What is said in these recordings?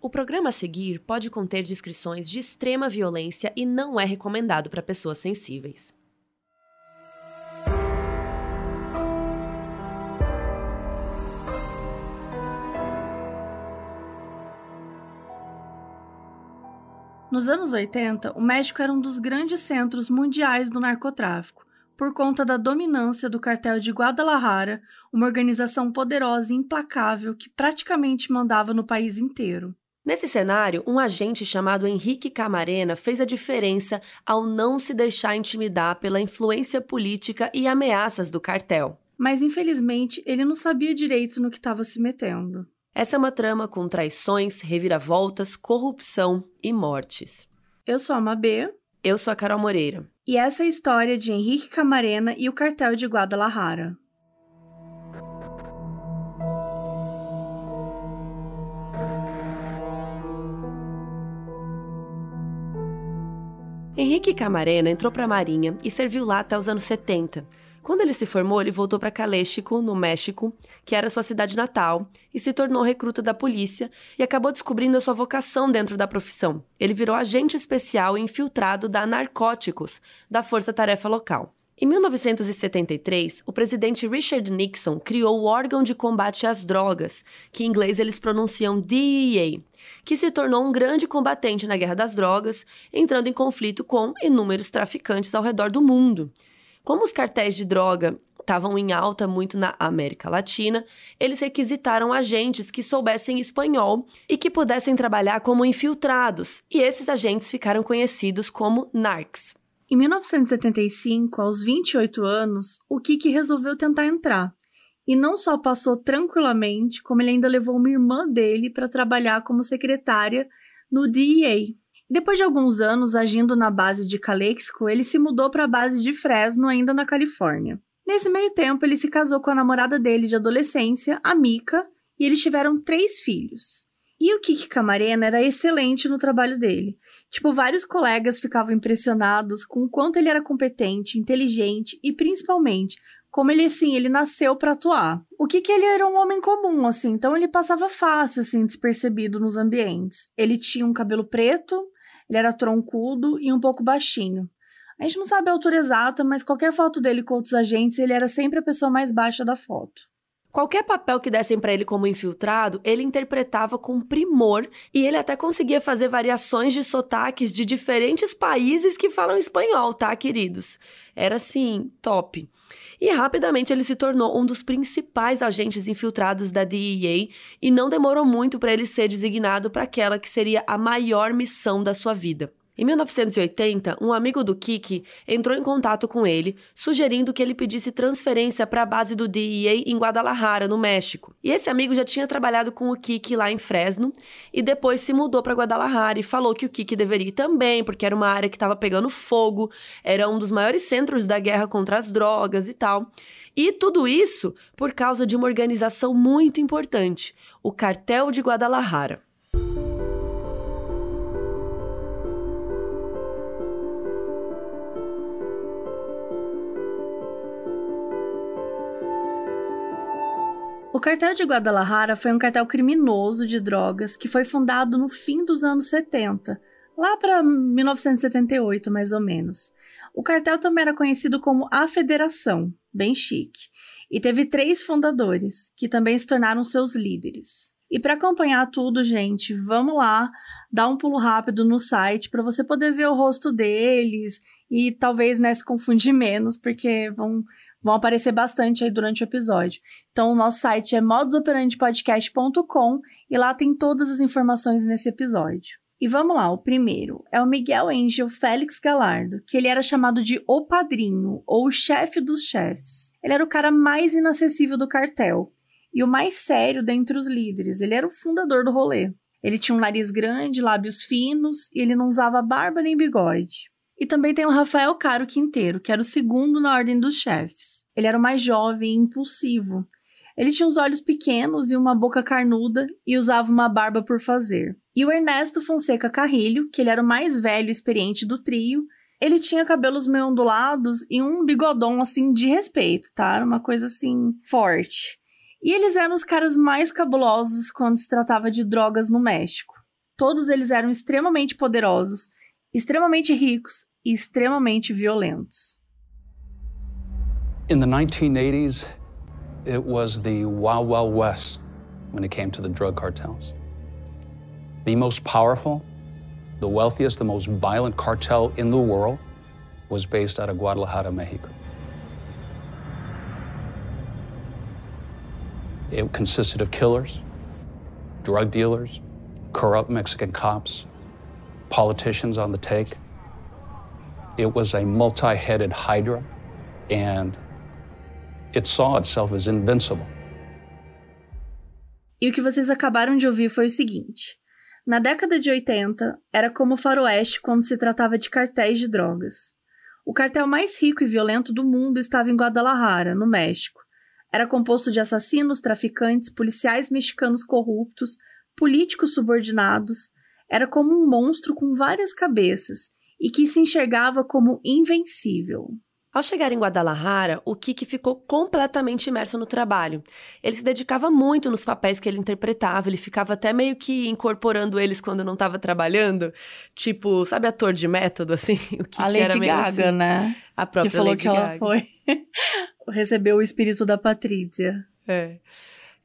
O programa a seguir pode conter descrições de extrema violência e não é recomendado para pessoas sensíveis. Nos anos 80, o México era um dos grandes centros mundiais do narcotráfico, por conta da dominância do cartel de Guadalajara, uma organização poderosa e implacável que praticamente mandava no país inteiro. Nesse cenário, um agente chamado Henrique Camarena fez a diferença ao não se deixar intimidar pela influência política e ameaças do cartel. Mas infelizmente ele não sabia direito no que estava se metendo. Essa é uma trama com traições, reviravoltas, corrupção e mortes. Eu sou a Mabê. Eu sou a Carol Moreira. E essa é a história de Henrique Camarena e o cartel de Guadalajara. Henrique Camarena entrou para a Marinha e serviu lá até os anos 70. Quando ele se formou, ele voltou para Caléxico, no México, que era sua cidade natal, e se tornou recruta da polícia e acabou descobrindo a sua vocação dentro da profissão. Ele virou agente especial infiltrado da Narcóticos, da Força Tarefa Local. Em 1973, o presidente Richard Nixon criou o órgão de combate às drogas, que em inglês eles pronunciam DEA, que se tornou um grande combatente na guerra das drogas, entrando em conflito com inúmeros traficantes ao redor do mundo. Como os cartéis de droga estavam em alta muito na América Latina, eles requisitaram agentes que soubessem espanhol e que pudessem trabalhar como infiltrados, e esses agentes ficaram conhecidos como NARCs. Em 1975, aos 28 anos, o Kiki resolveu tentar entrar. E não só passou tranquilamente, como ele ainda levou uma irmã dele para trabalhar como secretária no DEA. Depois de alguns anos agindo na base de Calexico, ele se mudou para a base de Fresno, ainda na Califórnia. Nesse meio tempo, ele se casou com a namorada dele de adolescência, a Mika, e eles tiveram três filhos. E o Kiki Camarena era excelente no trabalho dele. Tipo, vários colegas ficavam impressionados com o quanto ele era competente, inteligente e principalmente como ele assim, ele nasceu para atuar. O que que ele era um homem comum assim, então ele passava fácil assim despercebido nos ambientes. Ele tinha um cabelo preto, ele era troncudo e um pouco baixinho. A gente não sabe a altura exata, mas qualquer foto dele com outros agentes, ele era sempre a pessoa mais baixa da foto. Qualquer papel que dessem para ele como infiltrado, ele interpretava com primor e ele até conseguia fazer variações de sotaques de diferentes países que falam espanhol, tá, queridos? Era assim, top. E rapidamente ele se tornou um dos principais agentes infiltrados da DEA e não demorou muito para ele ser designado para aquela que seria a maior missão da sua vida. Em 1980, um amigo do Kiki entrou em contato com ele, sugerindo que ele pedisse transferência para a base do DEA em Guadalajara, no México. E esse amigo já tinha trabalhado com o Kiki lá em Fresno e depois se mudou para Guadalajara e falou que o Kiki deveria ir também, porque era uma área que estava pegando fogo, era um dos maiores centros da guerra contra as drogas e tal. E tudo isso por causa de uma organização muito importante, o Cartel de Guadalajara. O cartel de Guadalajara foi um cartel criminoso de drogas que foi fundado no fim dos anos 70, lá para 1978 mais ou menos. O cartel também era conhecido como a Federação, bem chique, e teve três fundadores, que também se tornaram seus líderes. E para acompanhar tudo, gente, vamos lá, dar um pulo rápido no site para você poder ver o rosto deles e talvez né, se confundir menos, porque vão vão aparecer bastante aí durante o episódio. Então, o nosso site é modusoperandipodcast.com e lá tem todas as informações nesse episódio. E vamos lá, o primeiro é o Miguel Angel Félix Galardo, que ele era chamado de O Padrinho, ou o chefe dos chefes. Ele era o cara mais inacessível do cartel e o mais sério dentre os líderes. Ele era o fundador do rolê. Ele tinha um nariz grande, lábios finos e ele não usava barba nem bigode. E também tem o Rafael Caro Quinteiro, que era o segundo na ordem dos chefes. Ele era o mais jovem e impulsivo. Ele tinha os olhos pequenos e uma boca carnuda e usava uma barba por fazer. E o Ernesto Fonseca Carrilho, que ele era o mais velho e experiente do trio, ele tinha cabelos meio ondulados e um bigodão assim de respeito, tá? Era uma coisa assim forte. E eles eram os caras mais cabulosos quando se tratava de drogas no México. Todos eles eram extremamente poderosos, extremamente ricos e extremamente violentos. In the 1980s, it was the Wild Wild West when it came to the drug cartels. The most powerful, the wealthiest, the most violent cartel in the world was based out of Guadalajara, Mexico. It consisted of killers, drug dealers, corrupt Mexican cops, politicians on the take. It was a multi headed hydra, and it saw itself as invincible. E o que vocês acabaram de ouvir foi o seguinte: na década de 80, era como o faroeste quando se tratava de cartéis de drogas. O cartel mais rico e violento do mundo estava em Guadalajara, no México. Era composto de assassinos, traficantes, policiais mexicanos corruptos, políticos subordinados, era como um monstro com várias cabeças e que se enxergava como invencível. Ao chegar em Guadalajara, o Kiki ficou completamente imerso no trabalho. Ele se dedicava muito nos papéis que ele interpretava, ele ficava até meio que incorporando eles quando não estava trabalhando. Tipo, sabe ator de método, assim? O Kiki a Lady era meio Gaga, assim. né? A própria que falou Lady que Gaga. ela foi... recebeu o espírito da Patrícia. É.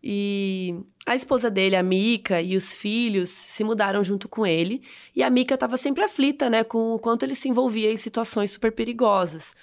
E a esposa dele, a Mika, e os filhos se mudaram junto com ele. E a Mika estava sempre aflita, né, com o quanto ele se envolvia em situações super perigosas.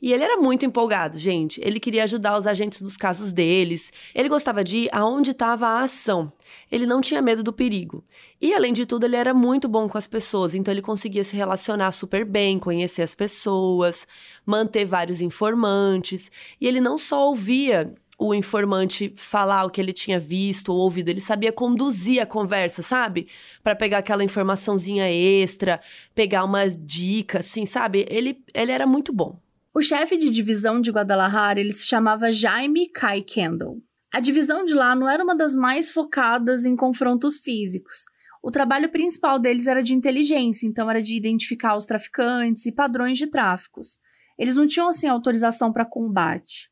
E ele era muito empolgado, gente. Ele queria ajudar os agentes dos casos deles. Ele gostava de ir aonde estava a ação. Ele não tinha medo do perigo. E, além de tudo, ele era muito bom com as pessoas. Então, ele conseguia se relacionar super bem, conhecer as pessoas, manter vários informantes. E ele não só ouvia o informante falar o que ele tinha visto ou ouvido, ele sabia conduzir a conversa, sabe? Para pegar aquela informaçãozinha extra, pegar uma dica, assim, sabe? Ele, ele era muito bom. O chefe de divisão de Guadalajara, ele se chamava Jaime Kai Kendall. A divisão de lá não era uma das mais focadas em confrontos físicos. O trabalho principal deles era de inteligência, então era de identificar os traficantes e padrões de tráficos. Eles não tinham assim autorização para combate.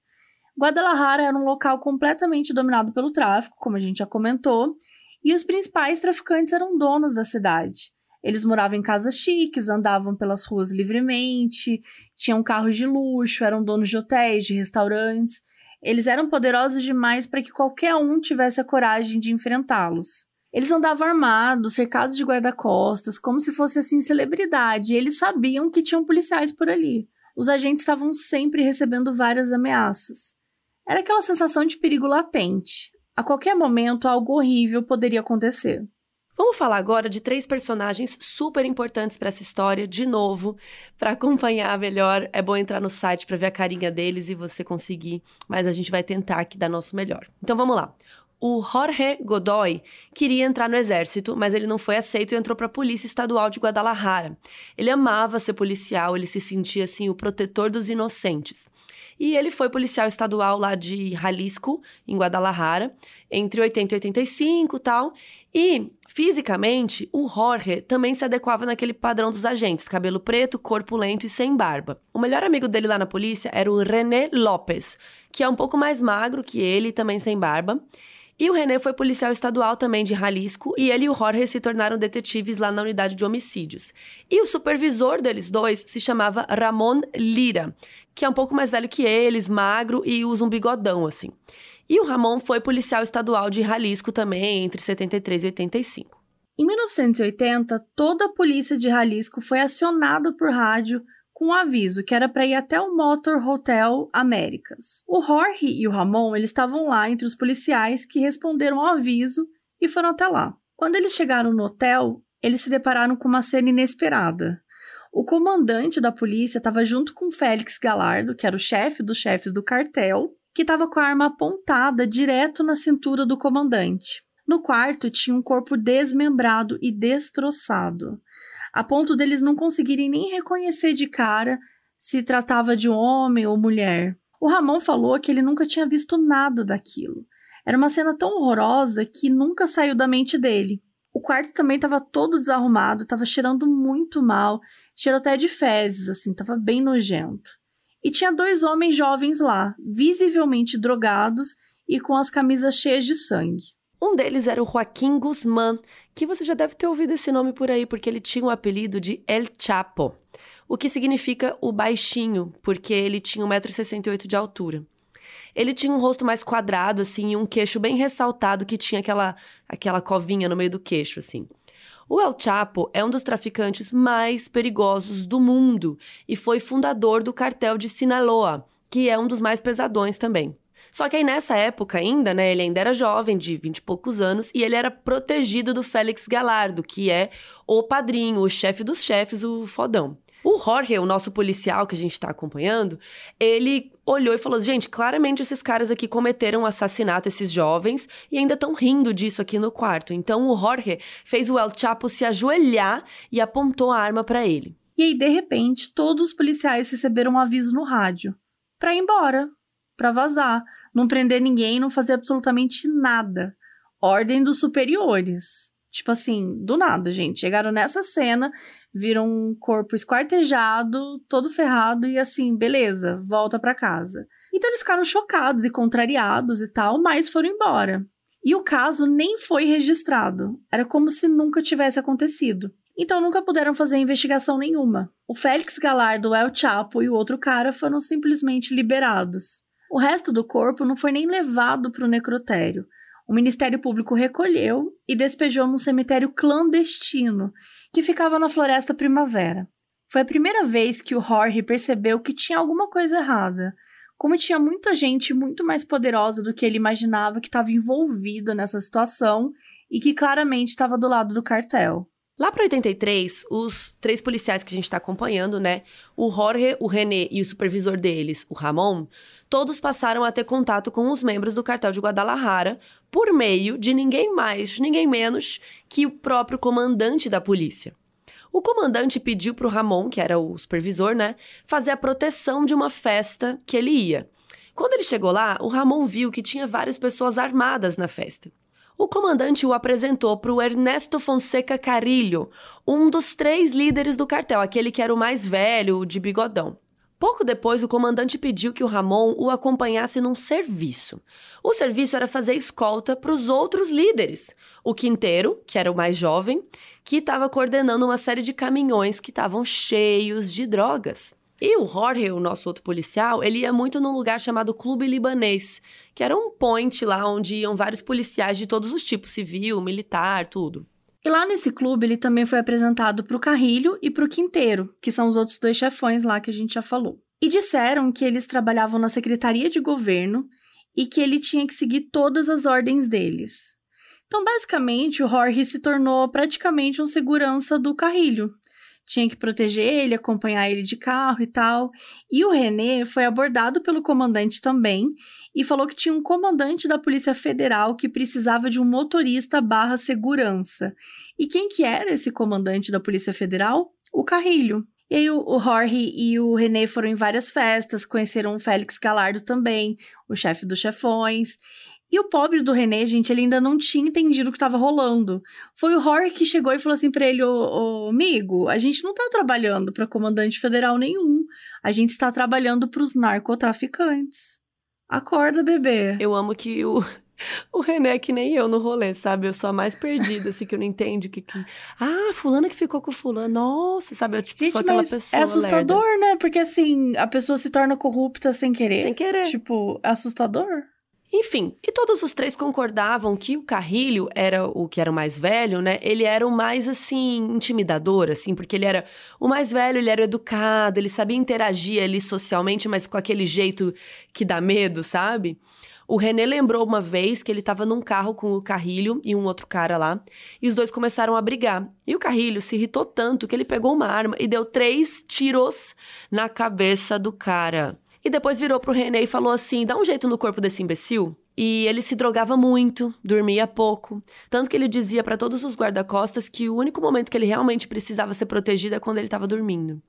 Guadalajara era um local completamente dominado pelo tráfico, como a gente já comentou, e os principais traficantes eram donos da cidade. Eles moravam em casas chiques, andavam pelas ruas livremente, tinham carros de luxo, eram donos de hotéis, de restaurantes. Eles eram poderosos demais para que qualquer um tivesse a coragem de enfrentá-los. Eles andavam armados, cercados de guarda-costas, como se fosse assim celebridade, eles sabiam que tinham policiais por ali. Os agentes estavam sempre recebendo várias ameaças. Era aquela sensação de perigo latente. A qualquer momento, algo horrível poderia acontecer. Vamos falar agora de três personagens super importantes para essa história, de novo. Para acompanhar melhor, é bom entrar no site para ver a carinha deles e você conseguir, mas a gente vai tentar aqui dar nosso melhor. Então vamos lá. O Jorge Godoy queria entrar no exército, mas ele não foi aceito e entrou para a Polícia Estadual de Guadalajara. Ele amava ser policial, ele se sentia assim o protetor dos inocentes. E ele foi policial estadual lá de Jalisco, em Guadalajara, entre 80 e 85 e tal. E, fisicamente, o Jorge também se adequava naquele padrão dos agentes: cabelo preto, corpo lento e sem barba. O melhor amigo dele lá na polícia era o René Lopes, que é um pouco mais magro que ele e também sem barba. E o René foi policial estadual também de Jalisco, e ele e o Jorge se tornaram detetives lá na unidade de homicídios. E o supervisor deles dois se chamava Ramon Lira, que é um pouco mais velho que eles, magro e usa um bigodão assim. E o Ramon foi policial estadual de Jalisco também, entre 73 e 85. Em 1980, toda a polícia de Jalisco foi acionada por rádio com um aviso que era para ir até o Motor Hotel Américas. O Jorge e o Ramon eles estavam lá entre os policiais que responderam ao aviso e foram até lá. Quando eles chegaram no hotel, eles se depararam com uma cena inesperada. O comandante da polícia estava junto com Félix Galardo, que era o chefe dos chefes do cartel, que estava com a arma apontada direto na cintura do comandante. No quarto tinha um corpo desmembrado e destroçado a ponto deles não conseguirem nem reconhecer de cara se tratava de homem ou mulher. O Ramon falou que ele nunca tinha visto nada daquilo. Era uma cena tão horrorosa que nunca saiu da mente dele. O quarto também estava todo desarrumado, estava cheirando muito mal, cheiro até de fezes, assim, estava bem nojento. E tinha dois homens jovens lá, visivelmente drogados e com as camisas cheias de sangue. Um deles era o Joaquim Guzmán, que você já deve ter ouvido esse nome por aí, porque ele tinha o apelido de El Chapo, o que significa o baixinho, porque ele tinha 1,68m de altura. Ele tinha um rosto mais quadrado, assim, e um queixo bem ressaltado que tinha aquela, aquela covinha no meio do queixo, assim. O El Chapo é um dos traficantes mais perigosos do mundo e foi fundador do cartel de Sinaloa, que é um dos mais pesadões também. Só que aí nessa época ainda, né, ele ainda era jovem, de vinte e poucos anos, e ele era protegido do Félix Galardo, que é o padrinho, o chefe dos chefes, o fodão. O Jorge, o nosso policial que a gente está acompanhando, ele olhou e falou: gente, claramente esses caras aqui cometeram um assassinato, esses jovens, e ainda estão rindo disso aqui no quarto. Então o Jorge fez o El Chapo se ajoelhar e apontou a arma para ele. E aí, de repente, todos os policiais receberam um aviso no rádio para ir embora, para vazar, não prender ninguém, não fazer absolutamente nada. Ordem dos superiores. Tipo assim, do nada, gente. Chegaram nessa cena, viram um corpo esquartejado, todo ferrado e assim, beleza, volta para casa. Então eles ficaram chocados e contrariados e tal, mas foram embora. E o caso nem foi registrado. Era como se nunca tivesse acontecido. Então nunca puderam fazer investigação nenhuma. O Félix Galardo, o El Chapo e o outro cara foram simplesmente liberados. O resto do corpo não foi nem levado para o necrotério. O Ministério Público recolheu e despejou num cemitério clandestino que ficava na Floresta Primavera. Foi a primeira vez que o Jorge percebeu que tinha alguma coisa errada. Como tinha muita gente muito mais poderosa do que ele imaginava que estava envolvida nessa situação e que claramente estava do lado do cartel. Lá para 83, os três policiais que a gente está acompanhando, né? O Jorge, o René e o supervisor deles, o Ramon, todos passaram a ter contato com os membros do cartel de Guadalajara por meio de ninguém mais, ninguém menos que o próprio comandante da polícia. O comandante pediu para o Ramon, que era o supervisor, né, fazer a proteção de uma festa que ele ia. Quando ele chegou lá, o Ramon viu que tinha várias pessoas armadas na festa. O comandante o apresentou para o Ernesto Fonseca Carilho, um dos três líderes do cartel, aquele que era o mais velho, de bigodão. Pouco depois, o comandante pediu que o Ramon o acompanhasse num serviço. O serviço era fazer escolta para os outros líderes. O Quinteiro, que era o mais jovem, que estava coordenando uma série de caminhões que estavam cheios de drogas. E o Jorge, o nosso outro policial, ele ia muito num lugar chamado Clube Libanês, que era um point lá onde iam vários policiais de todos os tipos, civil, militar, tudo. E lá nesse clube ele também foi apresentado para o Carrilho e para o Quinteiro, que são os outros dois chefões lá que a gente já falou. E disseram que eles trabalhavam na Secretaria de Governo e que ele tinha que seguir todas as ordens deles. Então, basicamente, o Jorge se tornou praticamente um segurança do Carrilho, tinha que proteger ele, acompanhar ele de carro e tal. E o René foi abordado pelo comandante também e falou que tinha um comandante da Polícia Federal que precisava de um motorista barra segurança. E quem que era esse comandante da Polícia Federal? O Carrilho. E aí o, Jorge e o René foram em várias festas, conheceram o Félix Galardo também, o chefe dos chefões. E o pobre do René, gente, ele ainda não tinha entendido o que estava rolando. Foi o Rory que chegou e falou assim para ele: ô, ô, amigo, a gente não tá trabalhando para comandante federal nenhum. A gente está trabalhando para os narcotraficantes. Acorda, bebê. Eu amo que o, o René é que nem eu no rolê, sabe? Eu sou a mais perdida, assim, que eu não entendo que, que... Ah, fulana que ficou com fulano. Nossa, sabe? Eu, tipo, Gente, sou aquela pessoa É assustador, lerda. né? Porque, assim, a pessoa se torna corrupta sem querer. Sem querer. Tipo, é assustador. Enfim, e todos os três concordavam que o Carrilho era o que era o mais velho, né? Ele era o mais, assim, intimidador, assim, porque ele era o mais velho, ele era educado, ele sabia interagir ali socialmente, mas com aquele jeito que dá medo, sabe? O René lembrou uma vez que ele estava num carro com o Carrilho e um outro cara lá, e os dois começaram a brigar. E o Carrilho se irritou tanto que ele pegou uma arma e deu três tiros na cabeça do cara. E depois virou pro René e falou assim: dá um jeito no corpo desse imbecil. E ele se drogava muito, dormia pouco. Tanto que ele dizia para todos os guarda-costas que o único momento que ele realmente precisava ser protegido é quando ele estava dormindo.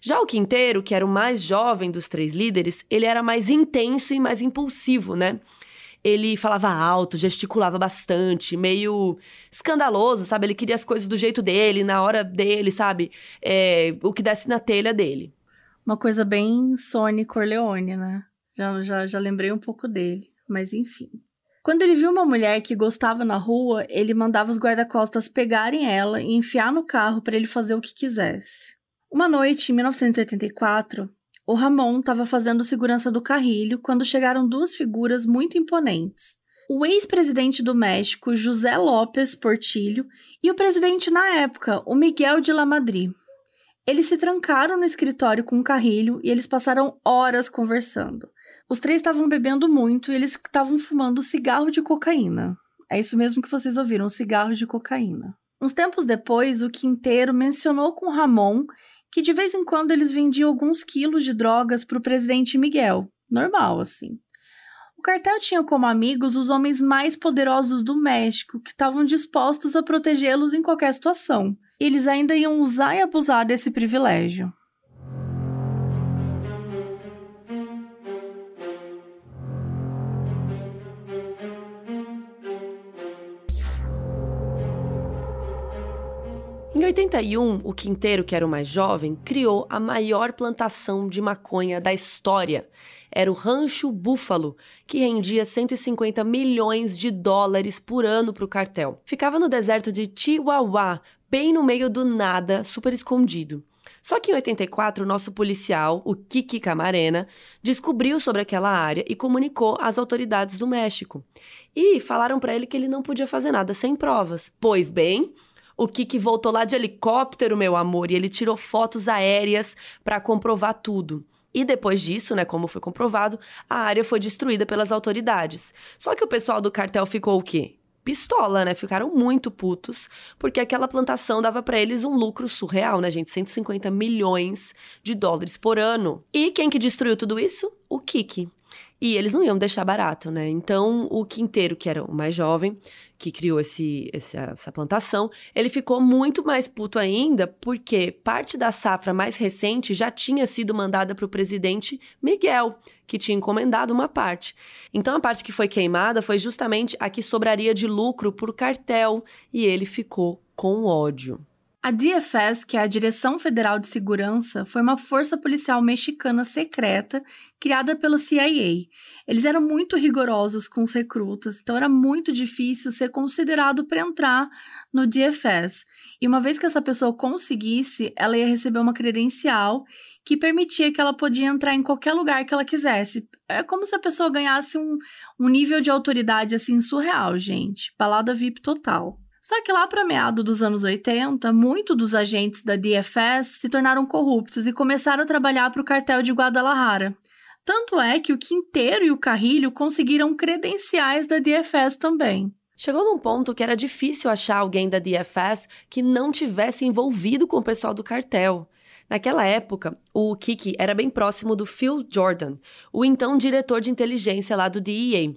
Já o Quinteiro, que era o mais jovem dos três líderes, ele era mais intenso e mais impulsivo, né? Ele falava alto, gesticulava bastante, meio escandaloso, sabe? Ele queria as coisas do jeito dele, na hora dele, sabe? É, o que desse na telha dele. Uma coisa bem Sony Corleone, né? Já, já, já lembrei um pouco dele, mas enfim. Quando ele viu uma mulher que gostava na rua, ele mandava os guarda-costas pegarem ela e enfiar no carro para ele fazer o que quisesse. Uma noite, em 1984, o Ramon estava fazendo segurança do carrilho quando chegaram duas figuras muito imponentes. O ex-presidente do México, José López Portillo, e o presidente na época, o Miguel de la Madrid. Eles se trancaram no escritório com o carrilho e eles passaram horas conversando. Os três estavam bebendo muito e eles estavam fumando cigarro de cocaína. É isso mesmo que vocês ouviram, cigarro de cocaína. Uns tempos depois, o Quinteiro mencionou com Ramon que de vez em quando eles vendiam alguns quilos de drogas para o presidente Miguel. Normal, assim. O cartel tinha como amigos os homens mais poderosos do México, que estavam dispostos a protegê-los em qualquer situação. Eles ainda iam usar e abusar desse privilégio. Em 81, o Quinteiro, que era o mais jovem, criou a maior plantação de maconha da história. Era o Rancho Búfalo, que rendia 150 milhões de dólares por ano para o cartel. Ficava no deserto de Chihuahua, bem no meio do nada, super escondido. Só que em 84, o nosso policial, o Kiki Camarena, descobriu sobre aquela área e comunicou às autoridades do México. E falaram para ele que ele não podia fazer nada sem provas. Pois bem, o Kiki voltou lá de helicóptero, meu amor, e ele tirou fotos aéreas para comprovar tudo. E depois disso, né, como foi comprovado, a área foi destruída pelas autoridades. Só que o pessoal do cartel ficou o quê? Pistola, né? Ficaram muito putos, porque aquela plantação dava para eles um lucro surreal, né, gente? 150 milhões de dólares por ano. E quem que destruiu tudo isso? O Kiki. E eles não iam deixar barato, né? Então, o Quinteiro, que era o mais jovem, que criou esse, essa plantação, ele ficou muito mais puto ainda, porque parte da safra mais recente já tinha sido mandada para o presidente Miguel, que tinha encomendado uma parte. Então, a parte que foi queimada foi justamente a que sobraria de lucro por cartel, e ele ficou com ódio. A DFS, que é a Direção Federal de Segurança, foi uma força policial mexicana secreta criada pela CIA. Eles eram muito rigorosos com os recrutas, então era muito difícil ser considerado para entrar no DFS. E uma vez que essa pessoa conseguisse, ela ia receber uma credencial que permitia que ela podia entrar em qualquer lugar que ela quisesse. É como se a pessoa ganhasse um, um nível de autoridade assim surreal, gente. Balada VIP total. Só que lá para meado dos anos 80, muitos dos agentes da DFS se tornaram corruptos e começaram a trabalhar para o cartel de Guadalajara. Tanto é que o Quinteiro e o Carrilho conseguiram credenciais da DFS também. Chegou num ponto que era difícil achar alguém da DFS que não tivesse envolvido com o pessoal do cartel. Naquela época, o Kiki era bem próximo do Phil Jordan, o então diretor de inteligência lá do DEA.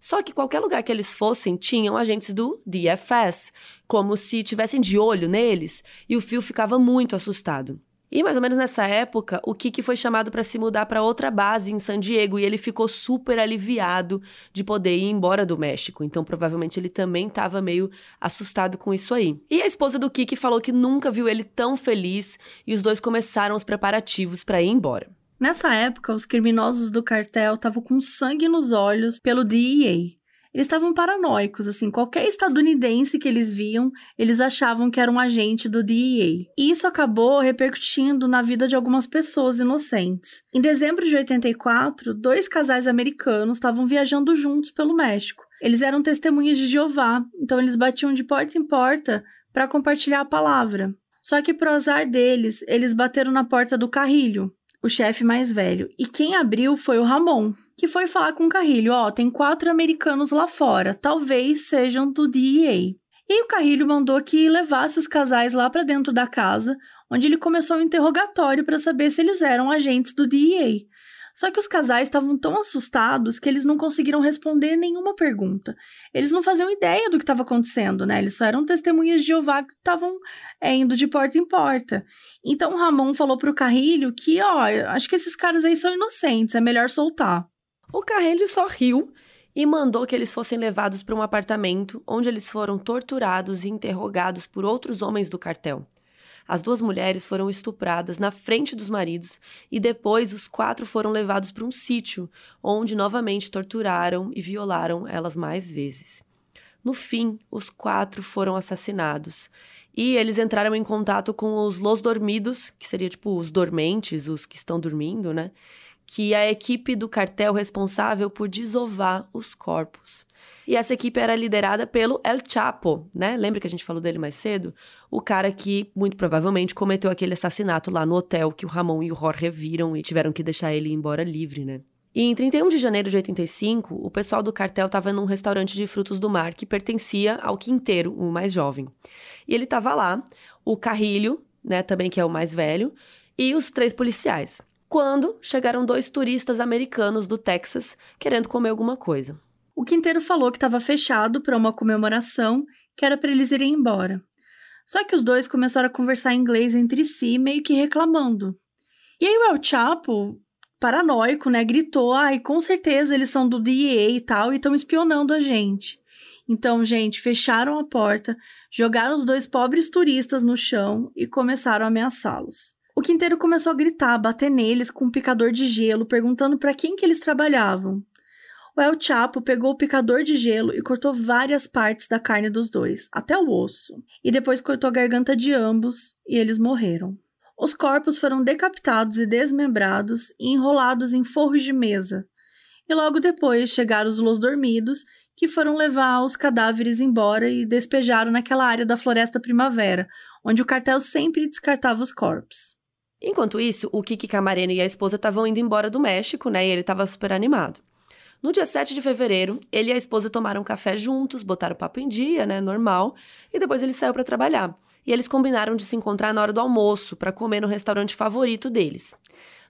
Só que qualquer lugar que eles fossem tinham agentes do DFS, como se tivessem de olho neles, e o Phil ficava muito assustado. E mais ou menos nessa época, o Kiki foi chamado para se mudar para outra base em San Diego e ele ficou super aliviado de poder ir embora do México. Então, provavelmente ele também estava meio assustado com isso aí. E a esposa do Kiki falou que nunca viu ele tão feliz e os dois começaram os preparativos para ir embora. Nessa época, os criminosos do cartel estavam com sangue nos olhos pelo DEA. Eles estavam paranoicos, assim, qualquer estadunidense que eles viam, eles achavam que era um agente do DEA. E isso acabou repercutindo na vida de algumas pessoas inocentes. Em dezembro de 84, dois casais americanos estavam viajando juntos pelo México. Eles eram testemunhas de Jeová, então eles batiam de porta em porta para compartilhar a palavra. Só que, pro azar deles, eles bateram na porta do Carrilho, o chefe mais velho. E quem abriu foi o Ramon, que foi falar com o Carrilho: Ó, oh, tem quatro americanos lá fora, talvez sejam do DEA. E o Carrilho mandou que levasse os casais lá para dentro da casa, onde ele começou um interrogatório para saber se eles eram agentes do DEA. Só que os casais estavam tão assustados que eles não conseguiram responder nenhuma pergunta. Eles não faziam ideia do que estava acontecendo, né? Eles só eram testemunhas de Jeová que estavam é, indo de porta em porta. Então Ramon falou pro Carrilho que, ó, acho que esses caras aí são inocentes, é melhor soltar. O Carrilho só riu e mandou que eles fossem levados para um apartamento onde eles foram torturados e interrogados por outros homens do cartel. As duas mulheres foram estupradas na frente dos maridos e depois os quatro foram levados para um sítio, onde novamente torturaram e violaram elas mais vezes. No fim, os quatro foram assassinados. E eles entraram em contato com os Los Dormidos, que seria tipo os dormentes, os que estão dormindo, né? Que a equipe do cartel responsável por desovar os corpos. E essa equipe era liderada pelo El Chapo, né? Lembra que a gente falou dele mais cedo? O cara que, muito provavelmente, cometeu aquele assassinato lá no hotel que o Ramon e o Jorge viram e tiveram que deixar ele embora livre, né? E em 31 de janeiro de 85, o pessoal do cartel estava num restaurante de frutos do mar que pertencia ao Quinteiro, o mais jovem. E ele estava lá, o Carrilho, né, também que é o mais velho, e os três policiais. Quando chegaram dois turistas americanos do Texas querendo comer alguma coisa. O quinteiro falou que estava fechado para uma comemoração, que era para eles irem embora. Só que os dois começaram a conversar em inglês entre si, meio que reclamando. E aí o El Chapo, paranoico, né, gritou: "Ai, com certeza eles são do DEA e tal e estão espionando a gente". Então, gente, fecharam a porta, jogaram os dois pobres turistas no chão e começaram a ameaçá-los. O quinteiro começou a gritar, bater neles com um picador de gelo, perguntando para quem que eles trabalhavam. O El Chapo pegou o picador de gelo e cortou várias partes da carne dos dois, até o osso, e depois cortou a garganta de ambos e eles morreram. Os corpos foram decapitados e desmembrados e enrolados em forros de mesa. E logo depois chegaram os Los Dormidos, que foram levar os cadáveres embora e despejaram naquela área da Floresta Primavera, onde o cartel sempre descartava os corpos. Enquanto isso, o Kiki Camarena e a esposa estavam indo embora do México, né? E ele estava super animado. No dia 7 de fevereiro, ele e a esposa tomaram café juntos, botaram papo em dia, né, normal, e depois ele saiu para trabalhar. E eles combinaram de se encontrar na hora do almoço para comer no restaurante favorito deles.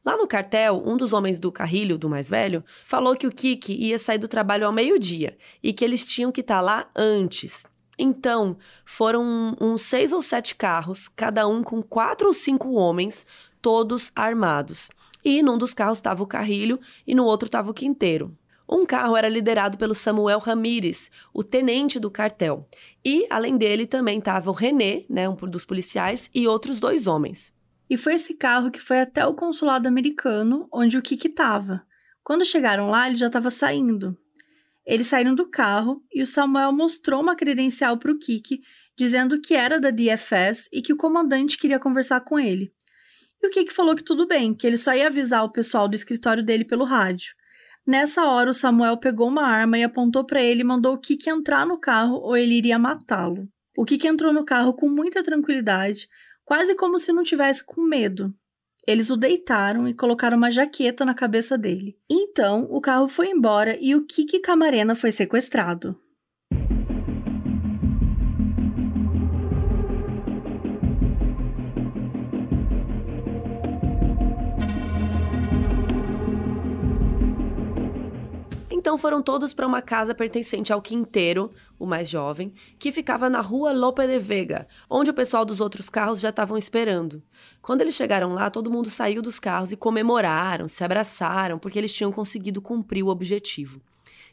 Lá no cartel, um dos homens do carrilho, do mais velho, falou que o Kiki ia sair do trabalho ao meio-dia e que eles tinham que estar tá lá antes. Então, foram uns seis ou sete carros, cada um com quatro ou cinco homens, todos armados. E num dos carros estava o carrilho e no outro estava o quinteiro. Um carro era liderado pelo Samuel Ramírez, o tenente do cartel. E, além dele, também estava o René, né, um dos policiais, e outros dois homens. E foi esse carro que foi até o consulado americano, onde o Kiki estava. Quando chegaram lá, ele já estava saindo. Eles saíram do carro e o Samuel mostrou uma credencial para o Kiki, dizendo que era da DFS e que o comandante queria conversar com ele. E o Kiki falou que tudo bem, que ele só ia avisar o pessoal do escritório dele pelo rádio. Nessa hora, o Samuel pegou uma arma e apontou para ele e mandou o Kiki entrar no carro ou ele iria matá-lo. O Kiki entrou no carro com muita tranquilidade, quase como se não tivesse com medo. Eles o deitaram e colocaram uma jaqueta na cabeça dele. Então, o carro foi embora e o Kiki Camarena foi sequestrado. Então foram todos para uma casa pertencente ao Quinteiro, o mais jovem, que ficava na rua Lope de Vega, onde o pessoal dos outros carros já estavam esperando. Quando eles chegaram lá, todo mundo saiu dos carros e comemoraram, se abraçaram, porque eles tinham conseguido cumprir o objetivo.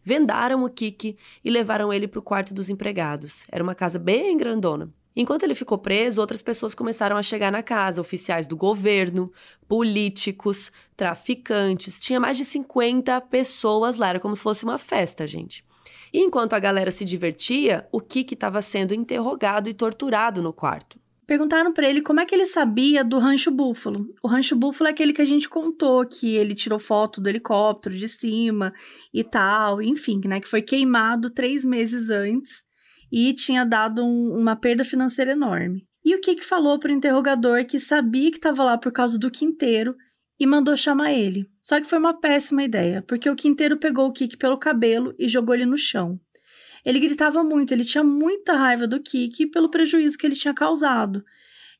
Vendaram o Kiki e levaram ele para o quarto dos empregados. Era uma casa bem grandona. Enquanto ele ficou preso, outras pessoas começaram a chegar na casa, oficiais do governo, políticos, traficantes. Tinha mais de 50 pessoas lá, era como se fosse uma festa, gente. E enquanto a galera se divertia, o Kiki estava sendo interrogado e torturado no quarto. Perguntaram para ele como é que ele sabia do Rancho Búfalo. O Rancho Búfalo é aquele que a gente contou, que ele tirou foto do helicóptero de cima e tal, enfim, né? Que foi queimado três meses antes e tinha dado um, uma perda financeira enorme. E o Kik falou para o interrogador que sabia que estava lá por causa do Quinteiro e mandou chamar ele. Só que foi uma péssima ideia, porque o Quinteiro pegou o Kik pelo cabelo e jogou ele no chão. Ele gritava muito, ele tinha muita raiva do Kik pelo prejuízo que ele tinha causado.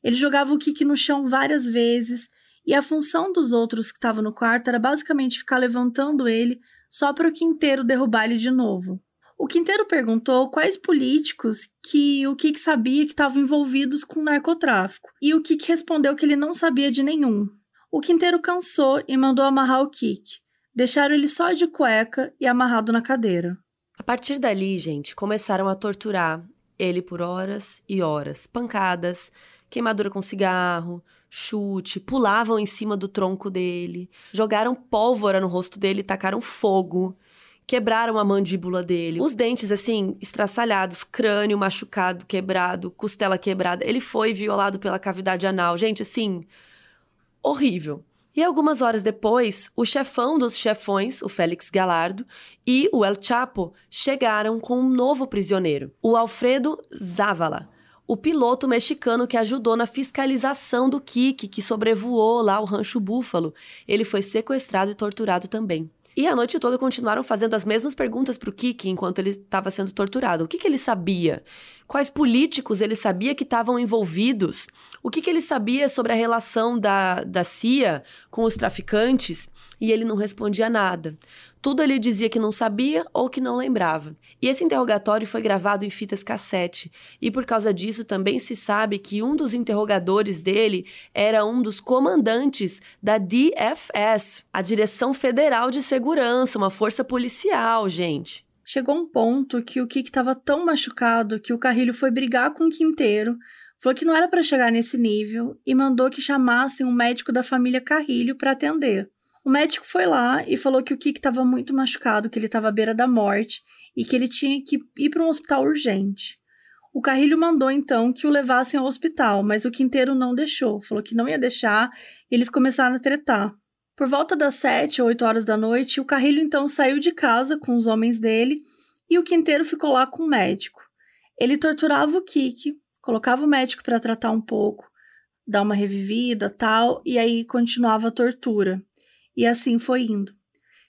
Ele jogava o Kik no chão várias vezes e a função dos outros que estavam no quarto era basicamente ficar levantando ele só para o Quinteiro derrubar ele de novo. O Quinteiro perguntou quais políticos que o Kik sabia que estavam envolvidos com narcotráfico, e o Kik respondeu que ele não sabia de nenhum. O Quinteiro cansou e mandou amarrar o Kik. Deixaram ele só de cueca e amarrado na cadeira. A partir dali, gente, começaram a torturar Ele por horas e horas. Pancadas, queimadura com cigarro, chute, pulavam em cima do tronco dele, jogaram pólvora no rosto dele, tacaram fogo, quebraram a mandíbula dele, os dentes assim estraçalhados, crânio machucado, quebrado, costela quebrada. Ele foi violado pela cavidade anal. Gente, assim, horrível. E algumas horas depois, o chefão dos chefões, o Félix Galardo, e o El Chapo chegaram com um novo prisioneiro, o Alfredo Zavala, o piloto mexicano que ajudou na fiscalização do Kiki, que sobrevoou lá o Rancho Búfalo. Ele foi sequestrado e torturado também. E a noite toda continuaram fazendo as mesmas perguntas para o Kiki enquanto ele estava sendo torturado. O que, que ele sabia? Quais políticos ele sabia que estavam envolvidos? O que, que ele sabia sobre a relação da, da CIA com os traficantes? E ele não respondia nada. Tudo ele dizia que não sabia ou que não lembrava. E esse interrogatório foi gravado em fitas cassete, e por causa disso também se sabe que um dos interrogadores dele era um dos comandantes da DFS, a Direção Federal de Segurança, uma força policial, gente. Chegou um ponto que o Kik estava tão machucado que o Carrilho foi brigar com o Quinteiro, falou que não era para chegar nesse nível e mandou que chamassem um médico da família Carrilho para atender. O médico foi lá e falou que o Kik estava muito machucado, que ele estava à beira da morte e que ele tinha que ir para um hospital urgente. O Carrilho mandou então que o levassem ao hospital, mas o Quinteiro não deixou, falou que não ia deixar e eles começaram a tretar. Por volta das sete ou oito horas da noite, o Carrilho então saiu de casa com os homens dele e o Quinteiro ficou lá com o médico. Ele torturava o Kik, colocava o médico para tratar um pouco, dar uma revivida, tal, e aí continuava a tortura. E assim foi indo.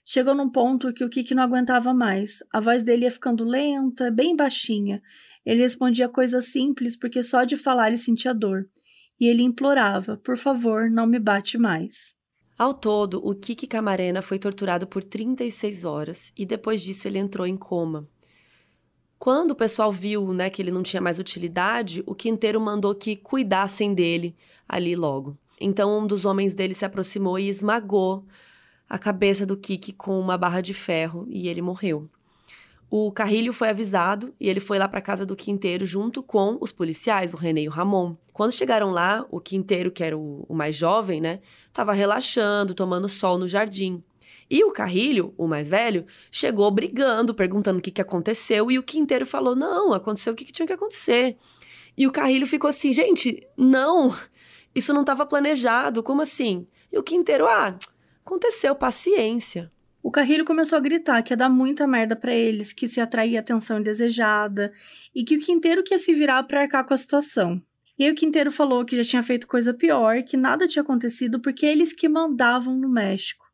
Chegou num ponto que o Kiki não aguentava mais. A voz dele ia ficando lenta, bem baixinha. Ele respondia coisas simples porque só de falar ele sentia dor. E ele implorava: por favor, não me bate mais. Ao todo, o Kiki Camarena foi torturado por 36 horas e depois disso ele entrou em coma. Quando o pessoal viu né, que ele não tinha mais utilidade, o Quinteiro mandou que cuidassem dele ali logo. Então um dos homens dele se aproximou e esmagou a cabeça do Kiki com uma barra de ferro e ele morreu. O Carrilho foi avisado e ele foi lá para casa do Quinteiro junto com os policiais, o René e o Ramon. Quando chegaram lá, o Quinteiro, que era o, o mais jovem, né, estava relaxando, tomando sol no jardim. E o Carrilho, o mais velho, chegou brigando, perguntando o que, que aconteceu, e o Quinteiro falou: Não, aconteceu o que, que tinha que acontecer. E o Carrilho ficou assim: Gente, não, isso não estava planejado, como assim? E o Quinteiro, ah, aconteceu, paciência. O Carrilho começou a gritar que ia dar muita merda para eles, que isso ia atrair atenção indesejada e que o Quinteiro queria se virar para arcar com a situação. E aí o Quinteiro falou que já tinha feito coisa pior, que nada tinha acontecido porque eles que mandavam no México.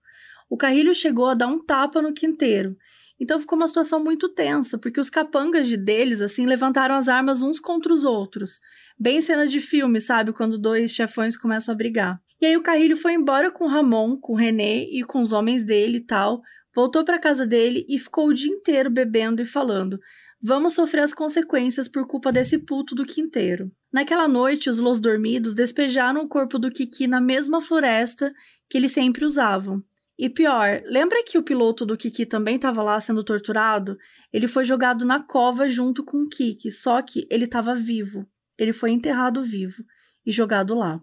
O Carrilho chegou a dar um tapa no Quinteiro. Então ficou uma situação muito tensa, porque os capangas de deles assim levantaram as armas uns contra os outros. Bem cena de filme, sabe? Quando dois chefões começam a brigar. E aí o Carrilho foi embora com Ramon, com René e com os homens dele e tal. Voltou para casa dele e ficou o dia inteiro bebendo e falando: Vamos sofrer as consequências por culpa desse puto do quinteiro. Naquela noite, os Los Dormidos despejaram o corpo do Kiki na mesma floresta que eles sempre usavam. E pior, lembra que o piloto do Kiki também estava lá sendo torturado? Ele foi jogado na cova junto com o Kiki, só que ele estava vivo. Ele foi enterrado vivo e jogado lá.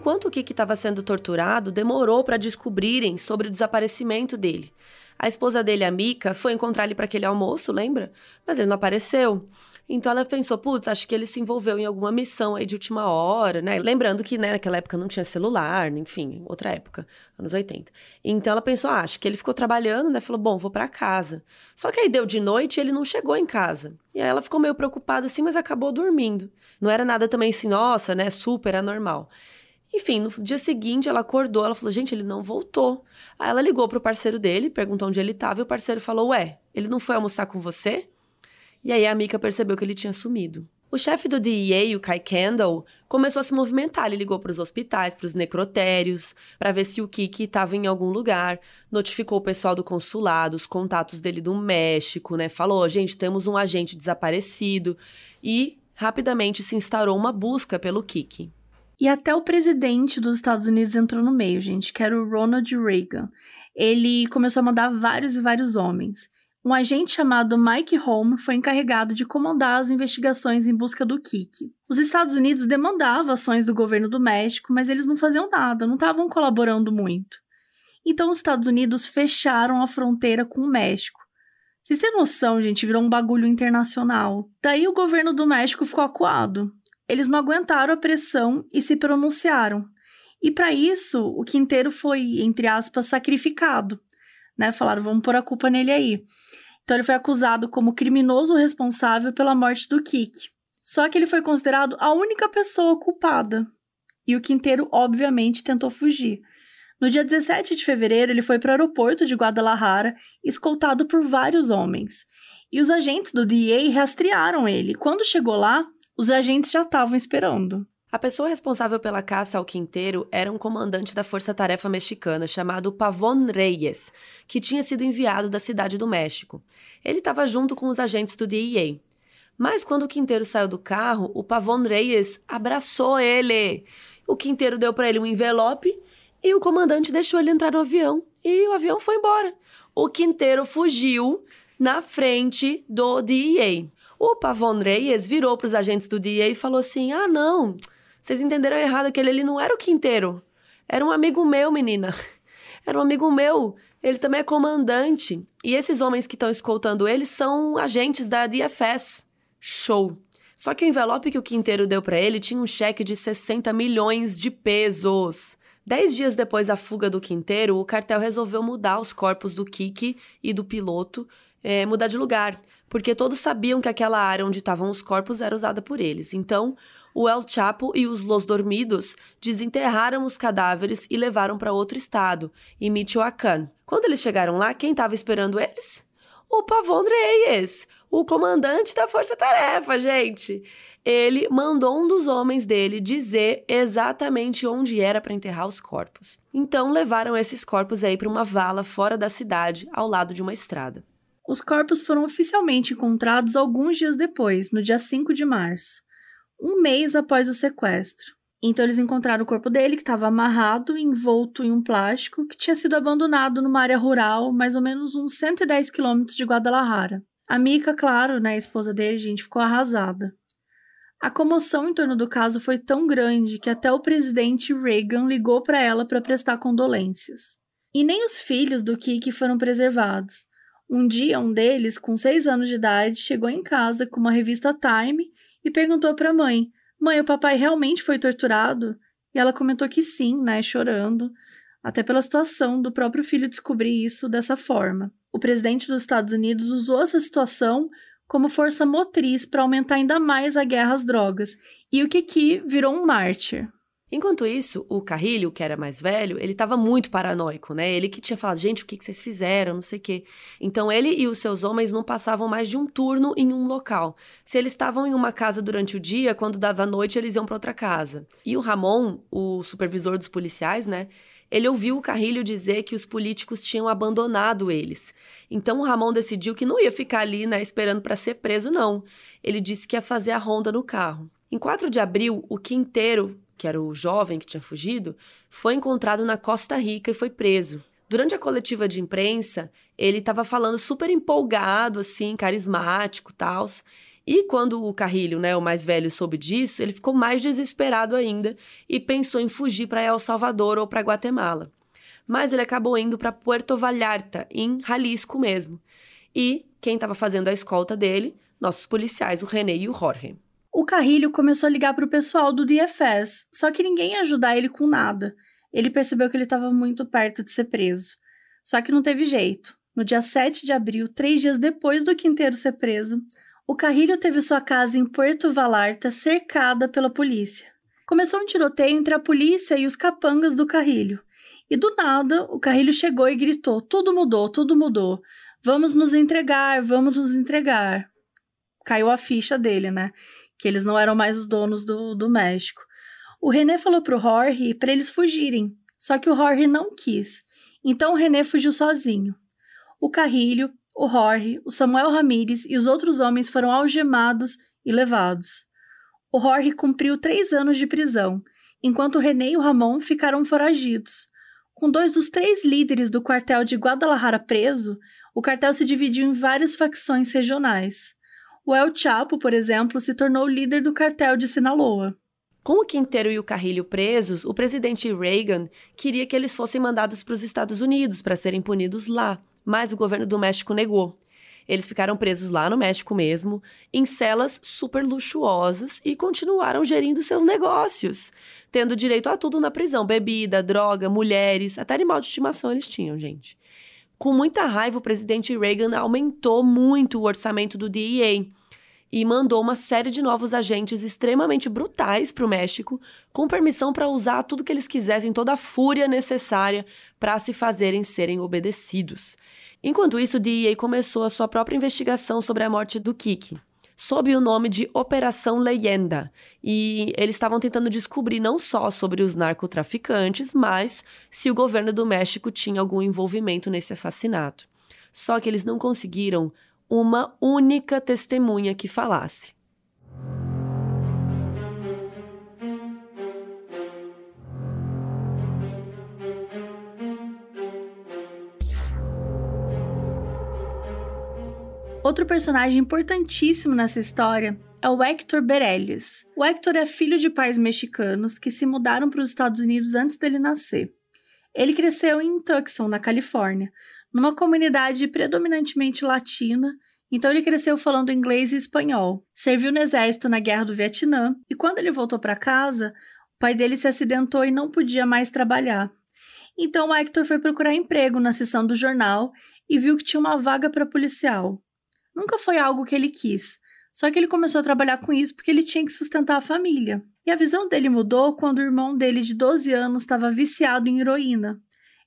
Enquanto o Kiki estava sendo torturado, demorou para descobrirem sobre o desaparecimento dele. A esposa dele, a Mika, foi encontrar ele para aquele almoço, lembra? Mas ele não apareceu. Então ela pensou, putz, acho que ele se envolveu em alguma missão aí de última hora, né? Lembrando que né, naquela época não tinha celular, enfim, outra época, anos 80. Então ela pensou, ah, acho que ele ficou trabalhando, né? Falou, bom, vou para casa. Só que aí deu de noite e ele não chegou em casa. E aí ela ficou meio preocupada assim, mas acabou dormindo. Não era nada também assim, nossa, né? Super anormal. Enfim, no dia seguinte ela acordou, ela falou: "Gente, ele não voltou". Aí ela ligou pro parceiro dele, perguntou onde ele estava e o parceiro falou: "Ué, ele não foi almoçar com você?" E aí a Mika percebeu que ele tinha sumido. O chefe do DEA, o Kai Kendall, começou a se movimentar. Ele ligou para os hospitais, para os necrotérios, para ver se o Kiki estava em algum lugar. Notificou o pessoal do consulado, os contatos dele do México, né? Falou: gente, temos um agente desaparecido. E rapidamente se instaurou uma busca pelo Kiki. E até o presidente dos Estados Unidos entrou no meio, gente, que era o Ronald Reagan. Ele começou a mandar vários e vários homens. Um agente chamado Mike Home foi encarregado de comandar as investigações em busca do Kiki. Os Estados Unidos demandavam ações do governo do México, mas eles não faziam nada, não estavam colaborando muito. Então os Estados Unidos fecharam a fronteira com o México. Vocês têm noção, gente, virou um bagulho internacional. Daí o governo do México ficou acuado. Eles não aguentaram a pressão e se pronunciaram. E para isso, o Quinteiro foi, entre aspas, sacrificado. Né? Falaram, vamos pôr a culpa nele aí. Então ele foi acusado como criminoso responsável pela morte do Kik. Só que ele foi considerado a única pessoa culpada. E o Quinteiro, obviamente, tentou fugir. No dia 17 de fevereiro, ele foi para o aeroporto de Guadalajara, escoltado por vários homens. E os agentes do DEA rastrearam ele. Quando chegou lá, os agentes já estavam esperando. A pessoa responsável pela caça ao quinteiro era um comandante da Força Tarefa Mexicana chamado Pavon Reyes, que tinha sido enviado da cidade do México. Ele estava junto com os agentes do DEA. Mas quando o quinteiro saiu do carro, o Pavon Reyes abraçou ele. O quinteiro deu para ele um envelope e o comandante deixou ele entrar no avião e o avião foi embora. O Quinteiro fugiu na frente do DEA. O Pavon Reyes virou para os agentes do DEA e falou assim: Ah, não, vocês entenderam errado, aquele ele não era o Quinteiro. Era um amigo meu, menina. Era um amigo meu. Ele também é comandante. E esses homens que estão escoltando ele são agentes da DFS. Show. Só que o envelope que o Quinteiro deu para ele tinha um cheque de 60 milhões de pesos. Dez dias depois da fuga do Quinteiro, o cartel resolveu mudar os corpos do Kiki e do piloto, é, mudar de lugar, porque todos sabiam que aquela área onde estavam os corpos era usada por eles. Então, o El Chapo e os Los Dormidos desenterraram os cadáveres e levaram para outro estado, em Michoacán. Quando eles chegaram lá, quem estava esperando eles? O Pavon Reyes, o comandante da Força Tarefa, gente ele mandou um dos homens dele dizer exatamente onde era para enterrar os corpos. Então levaram esses corpos aí para uma vala fora da cidade, ao lado de uma estrada. Os corpos foram oficialmente encontrados alguns dias depois, no dia 5 de março, um mês após o sequestro. Então eles encontraram o corpo dele, que estava amarrado, envolto em um plástico, que tinha sido abandonado numa área rural, mais ou menos uns 110 quilômetros de Guadalajara. A Mika, claro, né, a esposa dele, gente, ficou arrasada. A comoção em torno do caso foi tão grande que até o presidente Reagan ligou para ela para prestar condolências. E nem os filhos do Kiki foram preservados. Um dia, um deles, com seis anos de idade, chegou em casa com uma revista Time e perguntou para a mãe: Mãe, o papai realmente foi torturado? E ela comentou que sim, né, chorando, até pela situação do próprio filho descobrir isso dessa forma. O presidente dos Estados Unidos usou essa situação como força motriz para aumentar ainda mais a guerra às drogas, e o Kiki virou um mártir. Enquanto isso, o Carrilho, que era mais velho, ele estava muito paranoico, né? Ele que tinha falado, gente, o que, que vocês fizeram, não sei o quê. Então, ele e os seus homens não passavam mais de um turno em um local. Se eles estavam em uma casa durante o dia, quando dava noite, eles iam para outra casa. E o Ramon, o supervisor dos policiais, né? Ele ouviu o Carrilho dizer que os políticos tinham abandonado eles. Então o Ramon decidiu que não ia ficar ali, né, esperando para ser preso, não. Ele disse que ia fazer a ronda no carro. Em 4 de abril, o Quinteiro, que era o jovem que tinha fugido, foi encontrado na Costa Rica e foi preso. Durante a coletiva de imprensa, ele estava falando super empolgado, assim, carismático, tal. E quando o Carrilho, né, o mais velho, soube disso, ele ficou mais desesperado ainda e pensou em fugir para El Salvador ou para Guatemala. Mas ele acabou indo para Puerto Vallarta, em Jalisco mesmo. E quem estava fazendo a escolta dele? Nossos policiais, o René e o Jorge. O Carrilho começou a ligar para o pessoal do DFS, só que ninguém ia ajudar ele com nada. Ele percebeu que ele estava muito perto de ser preso. Só que não teve jeito. No dia 7 de abril, três dias depois do Quinteiro ser preso, o Carrilho teve sua casa em Puerto Vallarta cercada pela polícia. Começou um tiroteio entre a polícia e os capangas do Carrilho. E do nada, o Carrilho chegou e gritou: Tudo mudou, tudo mudou. Vamos nos entregar, vamos nos entregar. Caiu a ficha dele, né? Que eles não eram mais os donos do, do México. O René falou pro Jorge para eles fugirem, só que o Jorge não quis. Então o René fugiu sozinho. O Carrilho o Jorge, o Samuel Ramírez e os outros homens foram algemados e levados. O Jorge cumpriu três anos de prisão, enquanto René e o Ramon ficaram foragidos. Com dois dos três líderes do quartel de Guadalajara preso, o cartel se dividiu em várias facções regionais. O El Chapo, por exemplo, se tornou líder do cartel de Sinaloa. Com o Quinteiro e o Carrilho presos, o presidente Reagan queria que eles fossem mandados para os Estados Unidos para serem punidos lá, mas o governo do México negou. Eles ficaram presos lá no México mesmo, em celas super luxuosas e continuaram gerindo seus negócios, tendo direito a tudo na prisão: bebida, droga, mulheres, até animal de estimação eles tinham, gente. Com muita raiva, o presidente Reagan aumentou muito o orçamento do DEA e mandou uma série de novos agentes extremamente brutais para o México, com permissão para usar tudo que eles quisessem, toda a fúria necessária para se fazerem serem obedecidos. Enquanto isso, o DEA começou a sua própria investigação sobre a morte do Kiki, sob o nome de Operação Leyenda, e eles estavam tentando descobrir não só sobre os narcotraficantes, mas se o governo do México tinha algum envolvimento nesse assassinato. Só que eles não conseguiram uma única testemunha que falasse. Outro personagem importantíssimo nessa história é o Hector Bereles. O Hector é filho de pais mexicanos que se mudaram para os Estados Unidos antes dele nascer. Ele cresceu em Tucson, na Califórnia, numa comunidade predominantemente latina, então ele cresceu falando inglês e espanhol. Serviu no exército na Guerra do Vietnã e quando ele voltou para casa, o pai dele se acidentou e não podia mais trabalhar. Então o Hector foi procurar emprego na seção do jornal e viu que tinha uma vaga para policial. Nunca foi algo que ele quis, só que ele começou a trabalhar com isso porque ele tinha que sustentar a família. E a visão dele mudou quando o irmão dele de 12 anos estava viciado em heroína.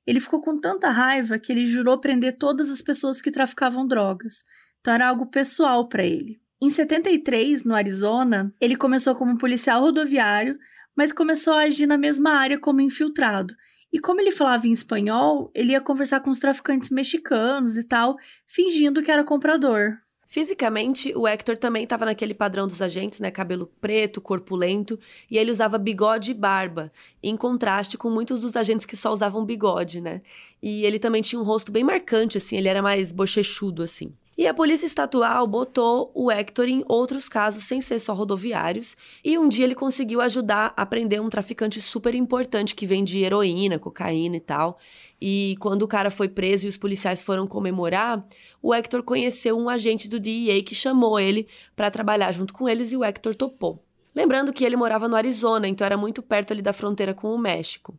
Ele ficou com tanta raiva que ele jurou prender todas as pessoas que traficavam drogas. Então era algo pessoal para ele. Em 73, no Arizona, ele começou como policial rodoviário, mas começou a agir na mesma área como infiltrado. E como ele falava em espanhol, ele ia conversar com os traficantes mexicanos e tal, fingindo que era comprador. Fisicamente, o Hector também estava naquele padrão dos agentes, né? Cabelo preto, corpulento, e ele usava bigode e barba, em contraste com muitos dos agentes que só usavam bigode, né? E ele também tinha um rosto bem marcante, assim, ele era mais bochechudo, assim. E a polícia estatual botou o Hector em outros casos sem ser só rodoviários, e um dia ele conseguiu ajudar a prender um traficante super importante que vende heroína, cocaína e tal. E quando o cara foi preso e os policiais foram comemorar, o Hector conheceu um agente do DEA que chamou ele para trabalhar junto com eles e o Hector topou. Lembrando que ele morava no Arizona, então era muito perto ali da fronteira com o México.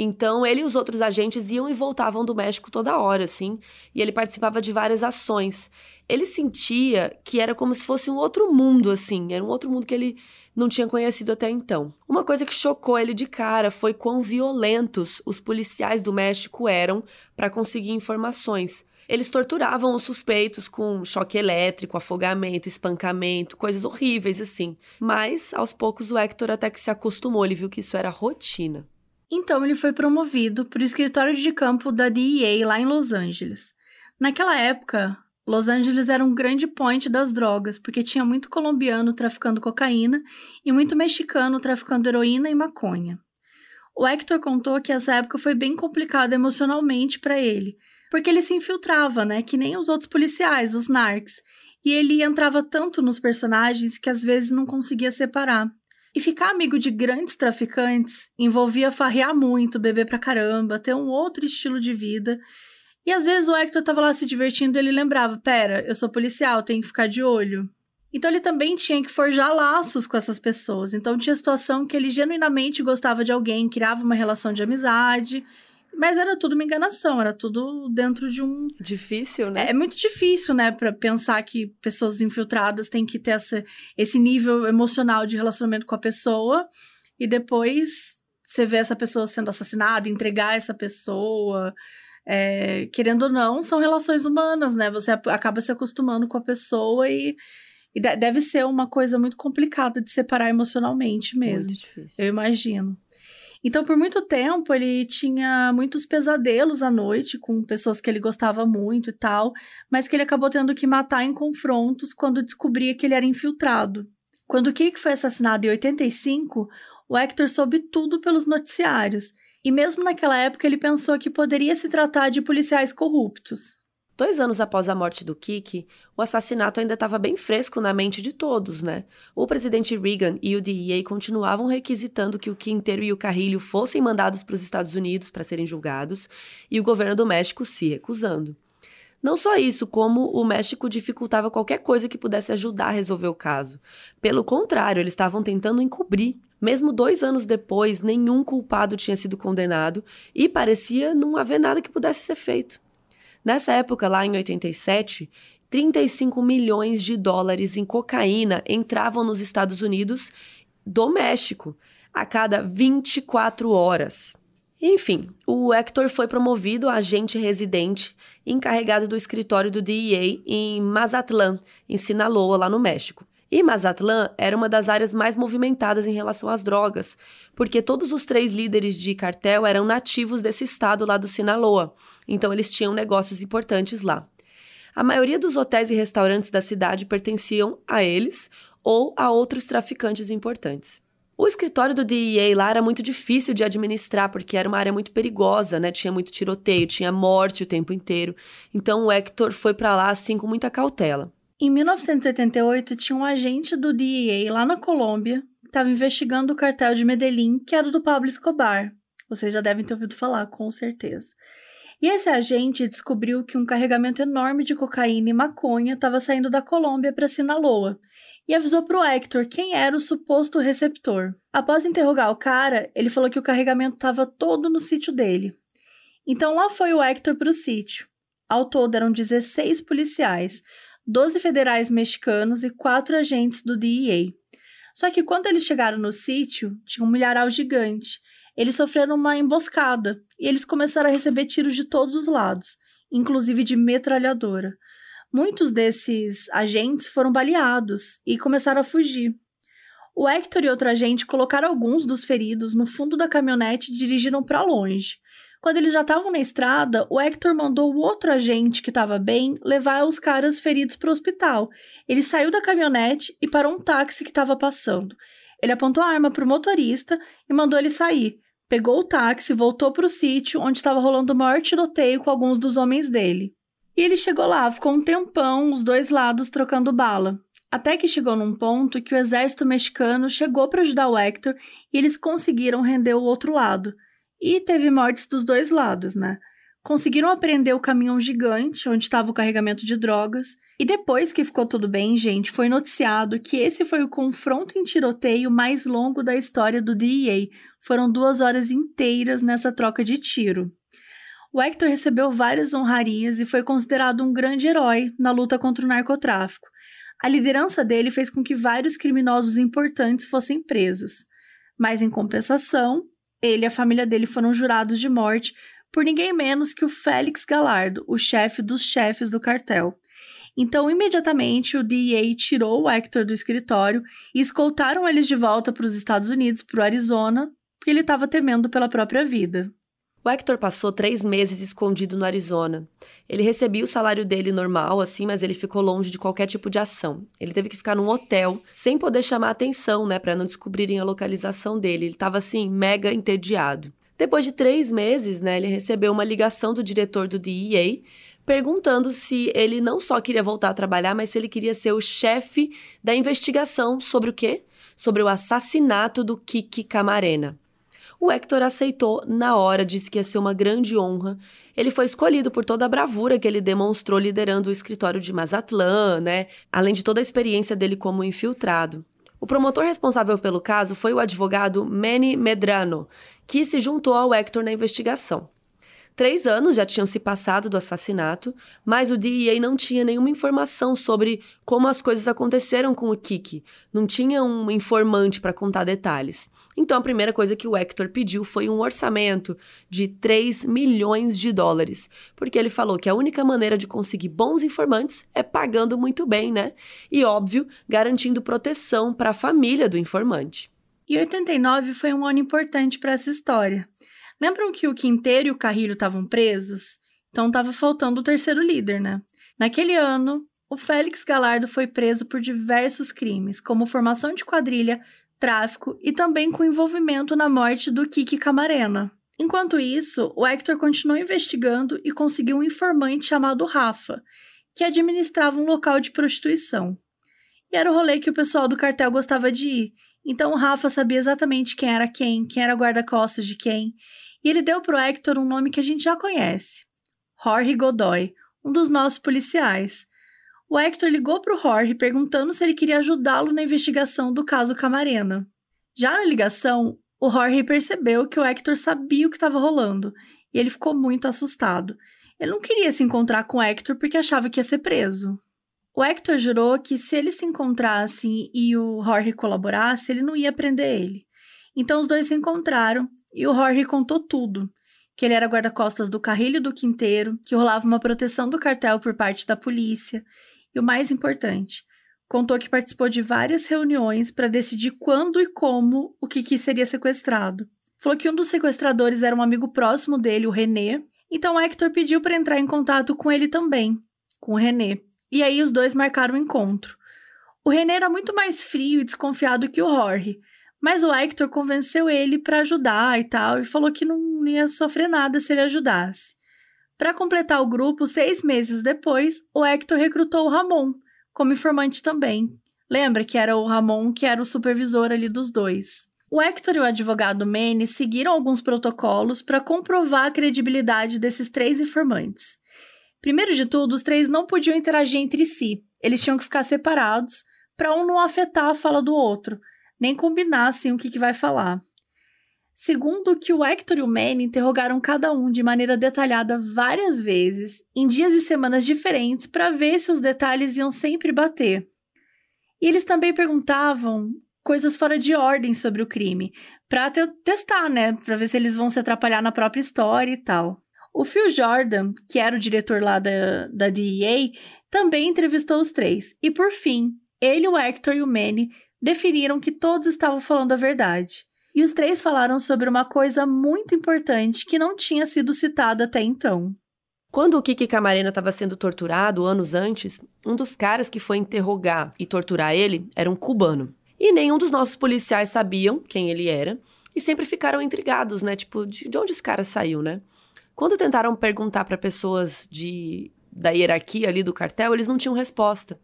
Então, ele e os outros agentes iam e voltavam do México toda hora, assim, e ele participava de várias ações. Ele sentia que era como se fosse um outro mundo, assim, era um outro mundo que ele não tinha conhecido até então. Uma coisa que chocou ele de cara foi quão violentos os policiais do México eram para conseguir informações. Eles torturavam os suspeitos com choque elétrico, afogamento, espancamento, coisas horríveis assim. Mas, aos poucos, o Hector até que se acostumou, ele viu que isso era rotina. Então ele foi promovido para o escritório de campo da DEA lá em Los Angeles. Naquela época, Los Angeles era um grande point das drogas, porque tinha muito colombiano traficando cocaína e muito mexicano traficando heroína e maconha. O Hector contou que essa época foi bem complicada emocionalmente para ele, porque ele se infiltrava, né, que nem os outros policiais, os narcs, e ele entrava tanto nos personagens que às vezes não conseguia separar. E ficar amigo de grandes traficantes envolvia farrear muito, beber pra caramba, ter um outro estilo de vida. E às vezes o Hector tava lá se divertindo e ele lembrava: pera, eu sou policial, tenho que ficar de olho. Então ele também tinha que forjar laços com essas pessoas. Então tinha situação que ele genuinamente gostava de alguém, criava uma relação de amizade mas era tudo uma enganação, era tudo dentro de um. Difícil, né? É, é muito difícil, né, para pensar que pessoas infiltradas têm que ter essa, esse nível emocional de relacionamento com a pessoa e depois você vê essa pessoa sendo assassinada, entregar essa pessoa. É, querendo ou não, são relações humanas, né? Você acaba se acostumando com a pessoa e, e deve ser uma coisa muito complicada de separar emocionalmente mesmo. Muito difícil. Eu imagino. Então, por muito tempo, ele tinha muitos pesadelos à noite com pessoas que ele gostava muito e tal, mas que ele acabou tendo que matar em confrontos quando descobria que ele era infiltrado. Quando Kik foi assassinado em 85, o Hector soube tudo pelos noticiários, e mesmo naquela época ele pensou que poderia se tratar de policiais corruptos. Dois anos após a morte do Kiki, o assassinato ainda estava bem fresco na mente de todos, né? O presidente Reagan e o DEA continuavam requisitando que o Quinteiro e o Carrilho fossem mandados para os Estados Unidos para serem julgados, e o governo do México se recusando. Não só isso, como o México dificultava qualquer coisa que pudesse ajudar a resolver o caso. Pelo contrário, eles estavam tentando encobrir. Mesmo dois anos depois, nenhum culpado tinha sido condenado e parecia não haver nada que pudesse ser feito. Nessa época, lá em 87, 35 milhões de dólares em cocaína entravam nos Estados Unidos do México a cada 24 horas. Enfim, o Hector foi promovido a agente residente encarregado do escritório do DEA em Mazatlán, em Sinaloa, lá no México. E Mazatlán era uma das áreas mais movimentadas em relação às drogas, porque todos os três líderes de cartel eram nativos desse estado lá do Sinaloa, então eles tinham negócios importantes lá. A maioria dos hotéis e restaurantes da cidade pertenciam a eles ou a outros traficantes importantes. O escritório do DEA lá era muito difícil de administrar, porque era uma área muito perigosa, né? Tinha muito tiroteio, tinha morte o tempo inteiro. Então o Hector foi para lá assim com muita cautela. Em 1988, tinha um agente do DEA lá na Colômbia que estava investigando o cartel de Medellín, que era do Pablo Escobar. Vocês já devem ter ouvido falar, com certeza. E esse agente descobriu que um carregamento enorme de cocaína e maconha estava saindo da Colômbia para Sinaloa e avisou para o Hector quem era o suposto receptor. Após interrogar o cara, ele falou que o carregamento estava todo no sítio dele. Então lá foi o Hector para o sítio. Ao todo eram 16 policiais, 12 federais mexicanos e 4 agentes do DEA. Só que quando eles chegaram no sítio, tinha um milharal gigante. Eles sofreram uma emboscada e eles começaram a receber tiros de todos os lados, inclusive de metralhadora. Muitos desses agentes foram baleados e começaram a fugir. O Hector e outro agente colocaram alguns dos feridos no fundo da caminhonete e dirigiram para longe. Quando eles já estavam na estrada, o Hector mandou o outro agente que estava bem levar os caras feridos para o hospital. Ele saiu da caminhonete e parou um táxi que estava passando. Ele apontou a arma para o motorista e mandou ele sair. Pegou o táxi, voltou para o sítio onde estava rolando o maior tiroteio com alguns dos homens dele. E ele chegou lá, ficou um tempão, os dois lados trocando bala. Até que chegou num ponto que o exército mexicano chegou para ajudar o Hector e eles conseguiram render o outro lado. E teve mortes dos dois lados, né? Conseguiram apreender o caminhão gigante onde estava o carregamento de drogas. E depois que ficou tudo bem, gente, foi noticiado que esse foi o confronto em tiroteio mais longo da história do DEA. Foram duas horas inteiras nessa troca de tiro. O Hector recebeu várias honrarias e foi considerado um grande herói na luta contra o narcotráfico. A liderança dele fez com que vários criminosos importantes fossem presos. Mas, em compensação, ele e a família dele foram jurados de morte por ninguém menos que o Félix Galardo, o chefe dos chefes do cartel. Então, imediatamente, o DEA tirou o Hector do escritório e escoltaram eles de volta para os Estados Unidos, para o Arizona, porque ele estava temendo pela própria vida. O Hector passou três meses escondido no Arizona. Ele recebia o salário dele normal, assim, mas ele ficou longe de qualquer tipo de ação. Ele teve que ficar num hotel, sem poder chamar atenção, né, para não descobrirem a localização dele. Ele estava, assim, mega entediado. Depois de três meses, né, ele recebeu uma ligação do diretor do DEA perguntando se ele não só queria voltar a trabalhar, mas se ele queria ser o chefe da investigação sobre o quê? Sobre o assassinato do Kiki Camarena. O Hector aceitou na hora, disse que ia ser uma grande honra. Ele foi escolhido por toda a bravura que ele demonstrou liderando o escritório de Mazatlán, né? Além de toda a experiência dele como infiltrado. O promotor responsável pelo caso foi o advogado Manny Medrano, que se juntou ao Hector na investigação. Três anos já tinham se passado do assassinato, mas o DEA não tinha nenhuma informação sobre como as coisas aconteceram com o Kiki. Não tinha um informante para contar detalhes. Então a primeira coisa que o Hector pediu foi um orçamento de 3 milhões de dólares, porque ele falou que a única maneira de conseguir bons informantes é pagando muito bem, né? E óbvio, garantindo proteção para a família do informante. E 89 foi um ano importante para essa história. Lembram que o Quinteiro e o Carrilho estavam presos? Então estava faltando o terceiro líder, né? Naquele ano, o Félix Galardo foi preso por diversos crimes, como formação de quadrilha, tráfico e também com envolvimento na morte do Kiki Camarena. Enquanto isso, o Hector continuou investigando e conseguiu um informante chamado Rafa, que administrava um local de prostituição. E era o rolê que o pessoal do cartel gostava de ir, então o Rafa sabia exatamente quem era quem, quem era guarda-costas de quem, e ele deu pro Hector um nome que a gente já conhece: Jorge Godoy, um dos nossos policiais. O Hector ligou pro Jorge perguntando se ele queria ajudá-lo na investigação do caso Camarena. Já na ligação, o Jorge percebeu que o Hector sabia o que estava rolando e ele ficou muito assustado. Ele não queria se encontrar com o Hector porque achava que ia ser preso. O Hector jurou que se eles se encontrassem e o Jorge colaborasse, ele não ia prender ele. Então os dois se encontraram e o Jorge contou tudo. Que ele era guarda-costas do Carrilho do Quinteiro, que rolava uma proteção do cartel por parte da polícia. E o mais importante, contou que participou de várias reuniões para decidir quando e como o Kiki seria sequestrado. Falou que um dos sequestradores era um amigo próximo dele, o René. Então Hector pediu para entrar em contato com ele também, com o René. E aí os dois marcaram o um encontro. O René era muito mais frio e desconfiado que o Jorge, mas o Hector convenceu ele para ajudar e tal, e falou que não ia sofrer nada se ele ajudasse. Para completar o grupo, seis meses depois, o Hector recrutou o Ramon, como informante também. Lembra que era o Ramon que era o supervisor ali dos dois. O Hector e o advogado Manny seguiram alguns protocolos para comprovar a credibilidade desses três informantes. Primeiro de tudo, os três não podiam interagir entre si, eles tinham que ficar separados para um não afetar a fala do outro, nem combinar assim o que, que vai falar. Segundo que o Hector e o Manny interrogaram cada um de maneira detalhada várias vezes, em dias e semanas diferentes, para ver se os detalhes iam sempre bater. E eles também perguntavam coisas fora de ordem sobre o crime, para testar, né, para ver se eles vão se atrapalhar na própria história e tal. O Phil Jordan, que era o diretor lá da, da DEA, também entrevistou os três. E por fim, ele, o Hector e o Manny definiram que todos estavam falando a verdade. E os três falaram sobre uma coisa muito importante que não tinha sido citada até então. Quando o Kiki Camarena estava sendo torturado anos antes, um dos caras que foi interrogar e torturar ele era um cubano. E nenhum dos nossos policiais sabiam quem ele era e sempre ficaram intrigados, né? Tipo, de, de onde esse cara saiu, né? Quando tentaram perguntar para pessoas de da hierarquia ali do cartel, eles não tinham resposta.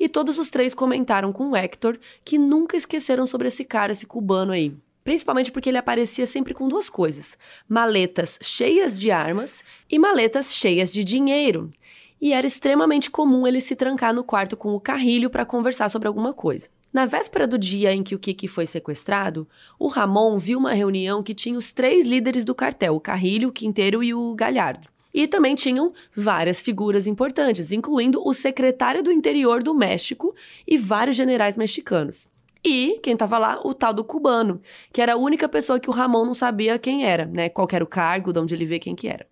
E todos os três comentaram com o Hector que nunca esqueceram sobre esse cara, esse cubano aí. Principalmente porque ele aparecia sempre com duas coisas: maletas cheias de armas e maletas cheias de dinheiro. E era extremamente comum ele se trancar no quarto com o carrilho para conversar sobre alguma coisa. Na véspera do dia em que o Kiki foi sequestrado, o Ramon viu uma reunião que tinha os três líderes do cartel, o Carrilho, o Quinteiro e o Galhardo. E também tinham várias figuras importantes, incluindo o secretário do interior do México e vários generais mexicanos. E quem estava lá, o tal do cubano, que era a única pessoa que o Ramon não sabia quem era, né? Qual era o cargo, de onde ele vê quem que era.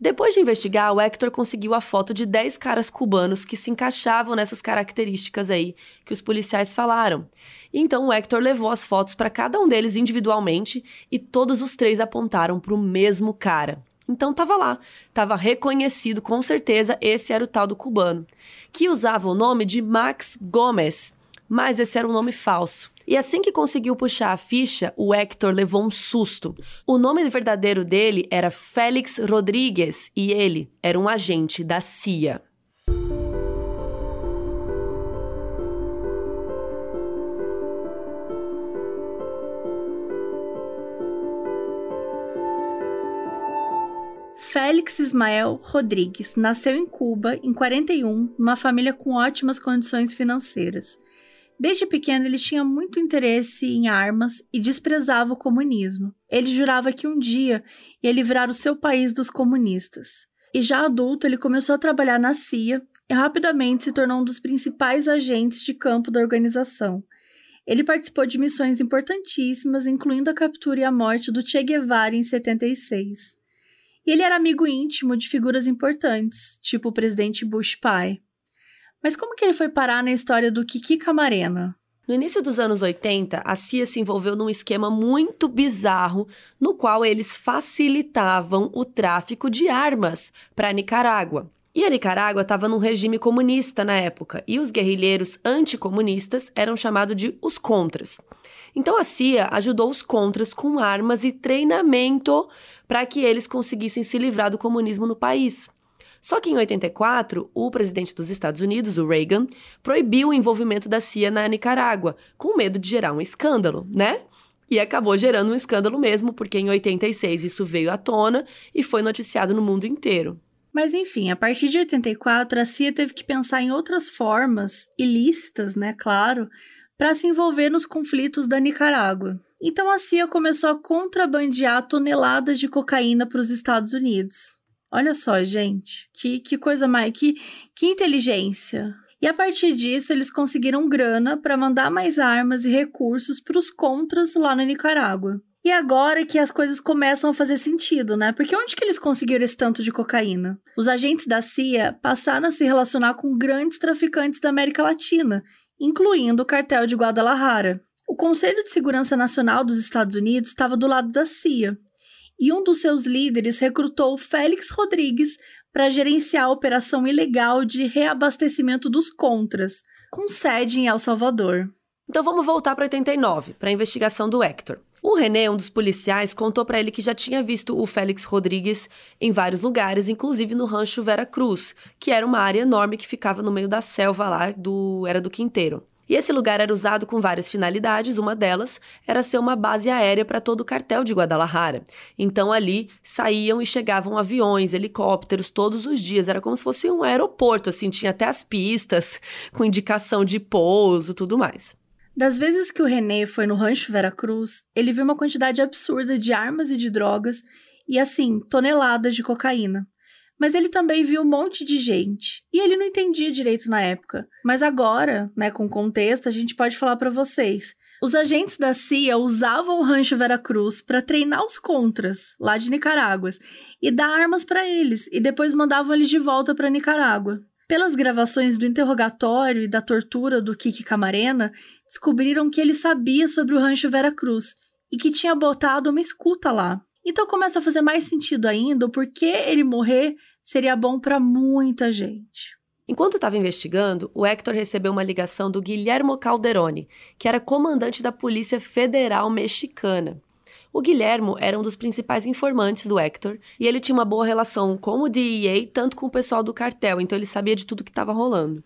Depois de investigar, o Hector conseguiu a foto de 10 caras cubanos que se encaixavam nessas características aí que os policiais falaram. Então o Hector levou as fotos para cada um deles individualmente e todos os três apontaram para o mesmo cara. Então tava lá, tava reconhecido com certeza, esse era o tal do cubano, que usava o nome de Max Gomes, mas esse era um nome falso. E assim que conseguiu puxar a ficha, o Hector levou um susto. O nome verdadeiro dele era Félix Rodrigues e ele era um agente da CIA. Félix Ismael Rodrigues nasceu em Cuba em 41, numa família com ótimas condições financeiras. Desde pequeno, ele tinha muito interesse em armas e desprezava o comunismo. Ele jurava que um dia ia livrar o seu país dos comunistas. E já adulto, ele começou a trabalhar na CIA e rapidamente se tornou um dos principais agentes de campo da organização. Ele participou de missões importantíssimas, incluindo a captura e a morte do Che Guevara em 76. E ele era amigo íntimo de figuras importantes, tipo o presidente Bush pai. Mas como que ele foi parar na história do Kiki Camarena? No início dos anos 80, a CIA se envolveu num esquema muito bizarro no qual eles facilitavam o tráfico de armas para Nicarágua. E a Nicarágua estava num regime comunista na época, e os guerrilheiros anticomunistas eram chamados de os contras. Então a CIA ajudou os contras com armas e treinamento para que eles conseguissem se livrar do comunismo no país. Só que em 84, o presidente dos Estados Unidos, o Reagan, proibiu o envolvimento da CIA na Nicarágua, com medo de gerar um escândalo, né? E acabou gerando um escândalo mesmo, porque em 86 isso veio à tona e foi noticiado no mundo inteiro. Mas enfim, a partir de 84, a CIA teve que pensar em outras formas, ilícitas, né, claro, para se envolver nos conflitos da Nicarágua. Então a CIA começou a contrabandear toneladas de cocaína para os Estados Unidos. Olha só, gente, que, que coisa mais, que, que inteligência. E a partir disso, eles conseguiram grana para mandar mais armas e recursos para os contras lá na Nicarágua. E agora que as coisas começam a fazer sentido, né? Porque onde que eles conseguiram esse tanto de cocaína? Os agentes da CIA passaram a se relacionar com grandes traficantes da América Latina incluindo o cartel de Guadalajara. O Conselho de Segurança Nacional dos Estados Unidos estava do lado da CIA, e um dos seus líderes recrutou Félix Rodrigues para gerenciar a operação ilegal de reabastecimento dos Contras, com sede em El Salvador. Então vamos voltar para 89, para a investigação do Hector. O René, um dos policiais, contou para ele que já tinha visto o Félix Rodrigues em vários lugares, inclusive no rancho Vera Cruz, que era uma área enorme que ficava no meio da selva lá do era do Quinteiro. E esse lugar era usado com várias finalidades, uma delas era ser uma base aérea para todo o cartel de Guadalajara. Então ali saíam e chegavam aviões, helicópteros todos os dias, era como se fosse um aeroporto, assim, tinha até as pistas com indicação de pouso, tudo mais. Das vezes que o René foi no rancho Veracruz, ele viu uma quantidade absurda de armas e de drogas e, assim, toneladas de cocaína. Mas ele também viu um monte de gente. E ele não entendia direito na época. Mas agora, né, com contexto, a gente pode falar para vocês. Os agentes da CIA usavam o rancho Veracruz para treinar os contras, lá de Nicarágua, e dar armas para eles, e depois mandavam eles de volta para Nicarágua. Pelas gravações do interrogatório e da tortura do Kiki Camarena, descobriram que ele sabia sobre o rancho Vera Cruz e que tinha botado uma escuta lá. Então começa a fazer mais sentido ainda o porquê ele morrer seria bom para muita gente. Enquanto estava investigando, o Hector recebeu uma ligação do Guilhermo Calderoni, que era comandante da Polícia Federal Mexicana. O Guilhermo era um dos principais informantes do Hector e ele tinha uma boa relação com o DEA, tanto com o pessoal do cartel, então ele sabia de tudo que estava rolando.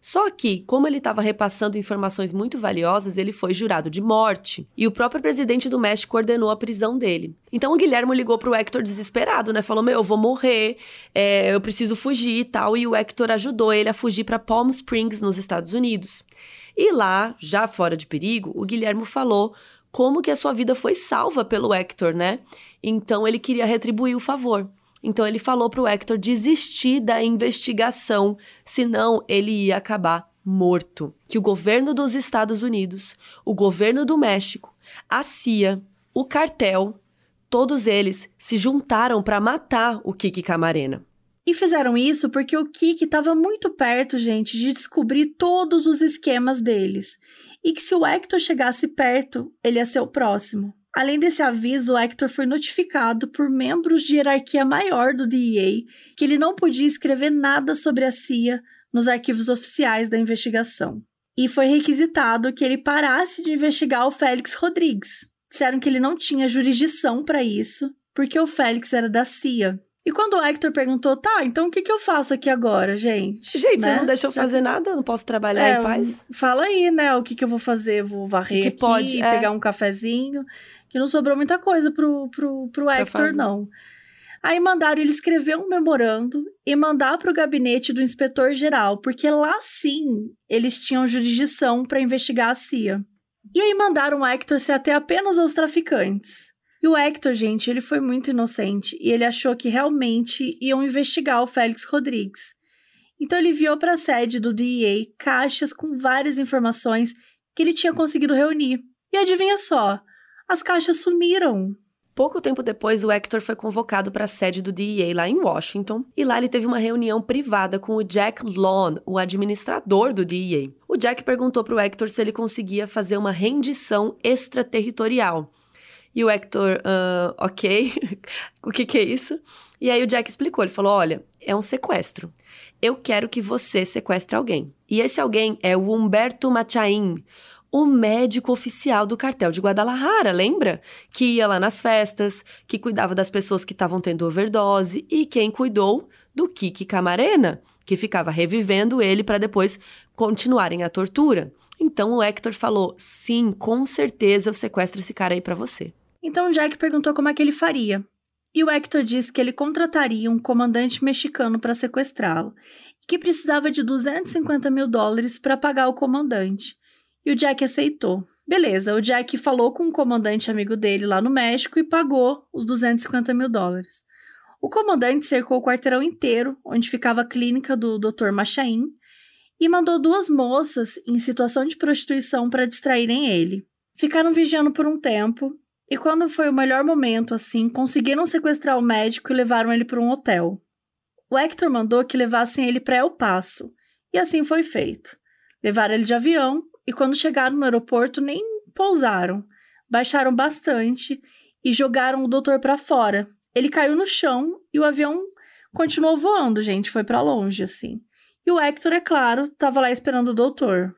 Só que, como ele estava repassando informações muito valiosas, ele foi jurado de morte. E o próprio presidente do México ordenou a prisão dele. Então o Guilherme ligou pro Hector desesperado, né? Falou: Meu, eu vou morrer, é, eu preciso fugir e tal. E o Hector ajudou ele a fugir para Palm Springs, nos Estados Unidos. E lá, já fora de perigo, o Guilherme falou como que a sua vida foi salva pelo Hector, né? Então ele queria retribuir o favor. Então ele falou para o Hector desistir da investigação, senão ele ia acabar morto. Que o governo dos Estados Unidos, o governo do México, a CIA, o cartel, todos eles se juntaram para matar o Kiki Camarena. E fizeram isso porque o Kiki estava muito perto, gente, de descobrir todos os esquemas deles. E que se o Hector chegasse perto, ele ia ser o próximo. Além desse aviso, o Hector foi notificado por membros de hierarquia maior do DEA que ele não podia escrever nada sobre a CIA nos arquivos oficiais da investigação. E foi requisitado que ele parasse de investigar o Félix Rodrigues. Disseram que ele não tinha jurisdição para isso, porque o Félix era da CIA. E quando o Hector perguntou, tá, então o que, que eu faço aqui agora, gente? Gente, né? vocês não deixam fazer nada? Não posso trabalhar é, em paz? Fala aí, né, o que, que eu vou fazer? Vou varrer que aqui, pode, é. pegar um cafezinho que não sobrou muita coisa pro, pro, pro Hector, não. Aí mandaram ele escrever um memorando e mandar para o gabinete do inspetor geral, porque lá sim eles tinham jurisdição para investigar a CIA. E aí mandaram o Hector ser até apenas aos traficantes. E o Hector, gente, ele foi muito inocente e ele achou que realmente iam investigar o Félix Rodrigues. Então ele enviou para a sede do DEA caixas com várias informações que ele tinha conseguido reunir. E adivinha só, as caixas sumiram. Pouco tempo depois, o Hector foi convocado para a sede do DEA lá em Washington, e lá ele teve uma reunião privada com o Jack Lawn, o administrador do DEA. O Jack perguntou para o Hector se ele conseguia fazer uma rendição extraterritorial. E o Hector, uh, ok, o que, que é isso? E aí o Jack explicou, ele falou: "Olha, é um sequestro. Eu quero que você sequestre alguém. E esse alguém é o Humberto Machain, o médico oficial do cartel de Guadalajara, lembra? Que ia lá nas festas, que cuidava das pessoas que estavam tendo overdose e quem cuidou do Kiki Camarena, que ficava revivendo ele para depois continuarem a tortura. Então o Hector falou: "Sim, com certeza eu sequestro esse cara aí para você". Então Jack perguntou como é que ele faria. E o Hector disse que ele contrataria um comandante mexicano para sequestrá-lo, e que precisava de 250 mil dólares para pagar o comandante. E o Jack aceitou. Beleza, o Jack falou com um comandante amigo dele lá no México e pagou os 250 mil dólares. O comandante cercou o quarteirão inteiro, onde ficava a clínica do Dr. Machain, e mandou duas moças em situação de prostituição para distraírem ele. Ficaram vigiando por um tempo, e quando foi o melhor momento, assim, conseguiram sequestrar o médico e levaram ele para um hotel. O Hector mandou que levassem ele para El Paso, e assim foi feito. Levaram ele de avião e quando chegaram no aeroporto nem pousaram. Baixaram bastante e jogaram o doutor para fora. Ele caiu no chão e o avião continuou voando, gente, foi para longe assim. E o Hector, é claro, estava lá esperando o doutor.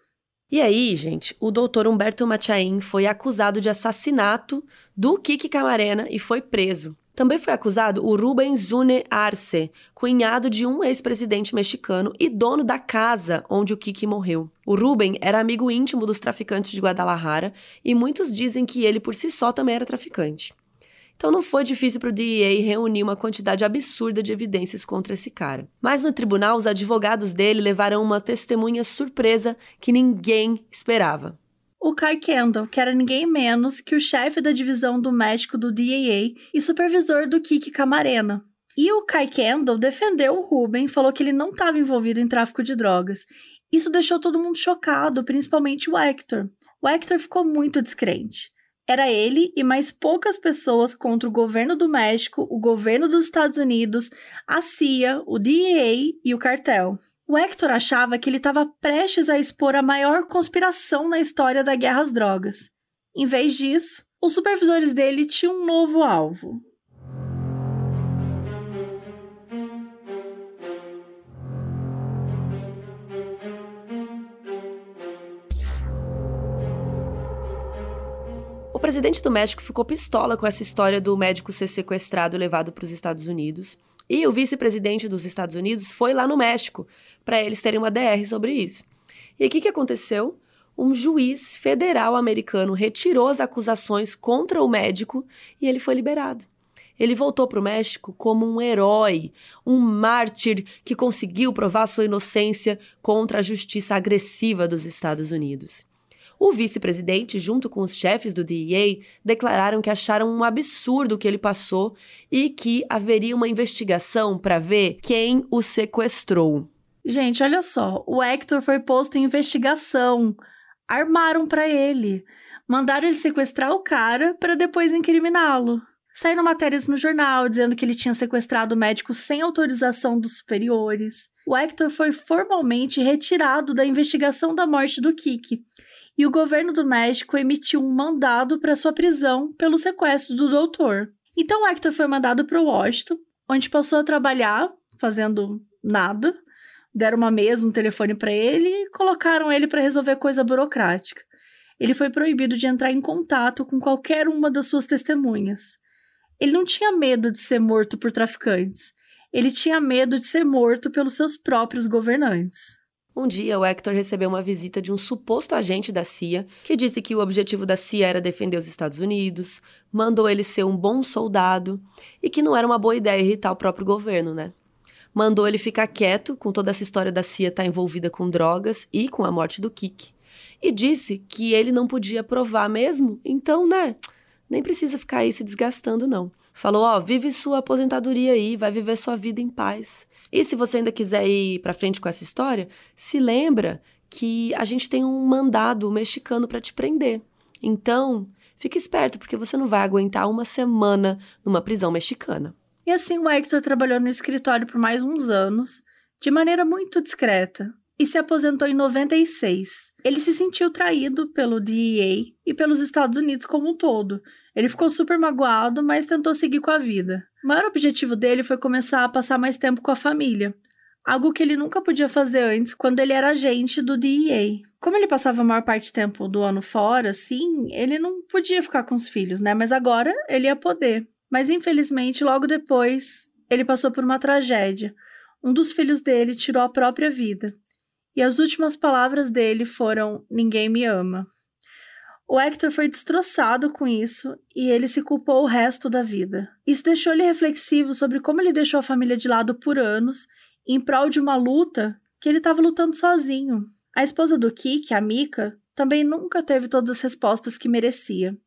E aí, gente, o doutor Humberto Machain foi acusado de assassinato do Kiki Camarena e foi preso. Também foi acusado o Rubens Zune Arce, cunhado de um ex-presidente mexicano e dono da casa onde o Kiki morreu. O Ruben era amigo íntimo dos traficantes de Guadalajara e muitos dizem que ele por si só também era traficante. Então não foi difícil para o DEA reunir uma quantidade absurda de evidências contra esse cara. Mas no tribunal, os advogados dele levaram uma testemunha surpresa que ninguém esperava o Kai Kendall, que era ninguém menos que o chefe da divisão do México do DAA e supervisor do Kiki Camarena. E o Kai Kendall defendeu o Ruben, falou que ele não estava envolvido em tráfico de drogas. Isso deixou todo mundo chocado, principalmente o Hector. O Hector ficou muito descrente. Era ele e mais poucas pessoas contra o governo do México, o governo dos Estados Unidos, a CIA, o DEA e o cartel. O Hector achava que ele estava prestes a expor a maior conspiração na história da guerra às drogas. Em vez disso, os supervisores dele tinham um novo alvo. O presidente do México ficou pistola com essa história do médico ser sequestrado e levado para os Estados Unidos. E o vice-presidente dos Estados Unidos foi lá no México para eles terem uma DR sobre isso. E o que, que aconteceu? Um juiz federal americano retirou as acusações contra o médico e ele foi liberado. Ele voltou para o México como um herói, um mártir que conseguiu provar sua inocência contra a justiça agressiva dos Estados Unidos. O vice-presidente, junto com os chefes do DEA, declararam que acharam um absurdo o que ele passou e que haveria uma investigação para ver quem o sequestrou. Gente, olha só, o Hector foi posto em investigação. Armaram para ele. Mandaram ele sequestrar o cara para depois incriminá-lo. Saíram matérias no jornal dizendo que ele tinha sequestrado o médico sem autorização dos superiores. O Hector foi formalmente retirado da investigação da morte do Kiki e o governo do México emitiu um mandado para sua prisão pelo sequestro do doutor. Então Hector foi mandado para Washington, onde passou a trabalhar fazendo nada. Deram uma mesa, um telefone para ele e colocaram ele para resolver coisa burocrática. Ele foi proibido de entrar em contato com qualquer uma das suas testemunhas. Ele não tinha medo de ser morto por traficantes. Ele tinha medo de ser morto pelos seus próprios governantes. Um dia, o Hector recebeu uma visita de um suposto agente da CIA que disse que o objetivo da CIA era defender os Estados Unidos, mandou ele ser um bom soldado e que não era uma boa ideia irritar o próprio governo, né? Mandou ele ficar quieto com toda essa história da CIA estar tá envolvida com drogas e com a morte do Kik. E disse que ele não podia provar mesmo, então, né? Nem precisa ficar aí se desgastando, não. Falou: ó, vive sua aposentadoria aí, vai viver sua vida em paz. E se você ainda quiser ir para frente com essa história, se lembra que a gente tem um mandado mexicano para te prender. Então, fique esperto, porque você não vai aguentar uma semana numa prisão mexicana. E assim o Hector trabalhou no escritório por mais uns anos, de maneira muito discreta, e se aposentou em 96. Ele se sentiu traído pelo DEA e pelos Estados Unidos como um todo, Ele ficou super magoado, mas tentou seguir com a vida. O maior objetivo dele foi começar a passar mais tempo com a família, algo que ele nunca podia fazer antes quando ele era agente do DEA. Como ele passava a maior parte do tempo do ano fora, sim, ele não podia ficar com os filhos, né? Mas agora ele ia poder. Mas infelizmente, logo depois, ele passou por uma tragédia. Um dos filhos dele tirou a própria vida. E as últimas palavras dele foram: Ninguém me ama. O Hector foi destroçado com isso e ele se culpou o resto da vida. Isso deixou ele reflexivo sobre como ele deixou a família de lado por anos em prol de uma luta que ele estava lutando sozinho. A esposa do Kik, a Mika, também nunca teve todas as respostas que merecia.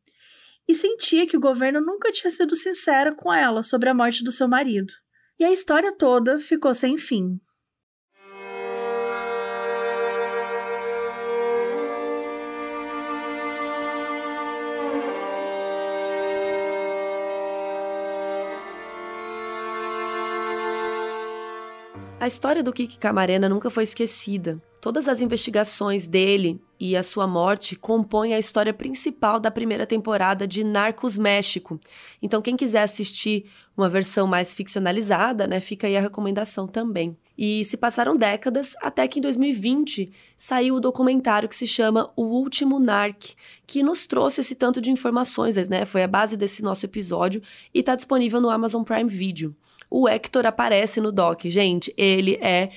E sentia que o governo nunca tinha sido sincero com ela sobre a morte do seu marido. E a história toda ficou sem fim. A história do Kiki Camarena nunca foi esquecida. Todas as investigações dele e a sua morte compõem a história principal da primeira temporada de Narcos México. Então, quem quiser assistir uma versão mais ficcionalizada, né, fica aí a recomendação também. E se passaram décadas até que em 2020 saiu o documentário que se chama O Último Narc, que nos trouxe esse tanto de informações, né? Foi a base desse nosso episódio e está disponível no Amazon Prime Video. O Hector aparece no doc. Gente, ele é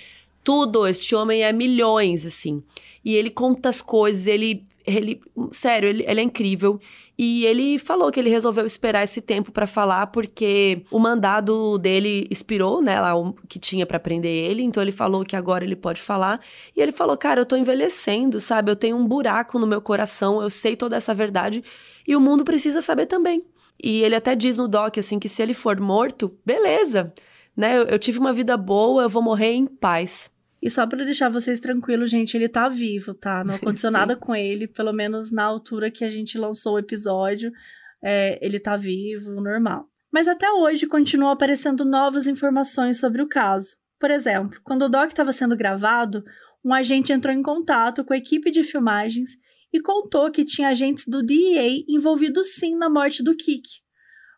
tudo. Este homem é milhões, assim. E ele conta as coisas, ele. ele sério, ele, ele é incrível. E ele falou que ele resolveu esperar esse tempo para falar porque o mandado dele expirou, né, lá o que tinha para prender ele, então ele falou que agora ele pode falar. E ele falou: "Cara, eu tô envelhecendo, sabe? Eu tenho um buraco no meu coração, eu sei toda essa verdade e o mundo precisa saber também". E ele até diz no doc assim que se ele for morto, beleza, né? Eu, eu tive uma vida boa, eu vou morrer em paz. E só para deixar vocês tranquilos, gente, ele tá vivo, tá? Não aconteceu nada com ele, pelo menos na altura que a gente lançou o episódio, é, ele tá vivo, normal. Mas até hoje continuam aparecendo novas informações sobre o caso. Por exemplo, quando o doc estava sendo gravado, um agente entrou em contato com a equipe de filmagens e contou que tinha agentes do DEA envolvidos sim na morte do Kik.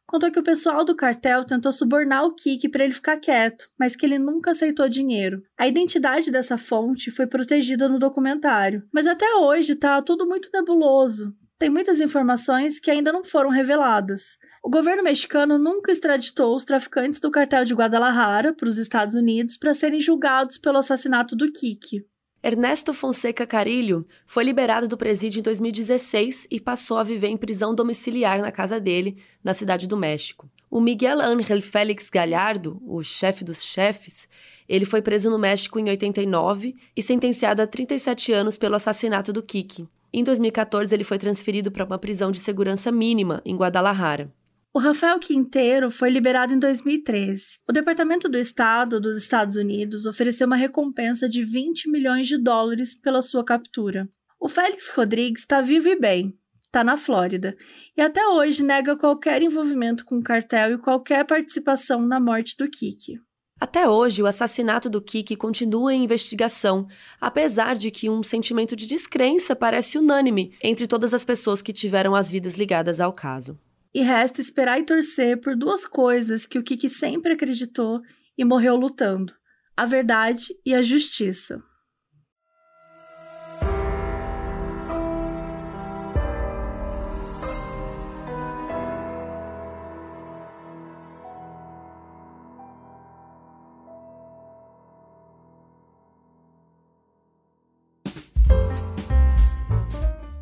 Contou que o pessoal do cartel tentou subornar o Kik para ele ficar quieto, mas que ele nunca aceitou dinheiro. A identidade dessa fonte foi protegida no documentário, mas até hoje tá tudo muito nebuloso. Tem muitas informações que ainda não foram reveladas. O governo mexicano nunca extraditou os traficantes do cartel de Guadalajara para os Estados Unidos para serem julgados pelo assassinato do Kik. Ernesto Fonseca Carilho foi liberado do presídio em 2016 e passou a viver em prisão domiciliar na casa dele, na cidade do México. O Miguel Ángel Félix Galhardo, o chefe dos chefes, ele foi preso no México em 89 e sentenciado a 37 anos pelo assassinato do Kiki. Em 2014, ele foi transferido para uma prisão de segurança mínima em Guadalajara. O Rafael Quinteiro foi liberado em 2013. O Departamento do Estado dos Estados Unidos ofereceu uma recompensa de 20 milhões de dólares pela sua captura. O Félix Rodrigues está vivo e bem, está na Flórida, e até hoje nega qualquer envolvimento com o cartel e qualquer participação na morte do Kiki. Até hoje, o assassinato do Kiki continua em investigação, apesar de que um sentimento de descrença parece unânime entre todas as pessoas que tiveram as vidas ligadas ao caso. E resta esperar e torcer por duas coisas que o Kiki sempre acreditou e morreu lutando: a verdade e a justiça.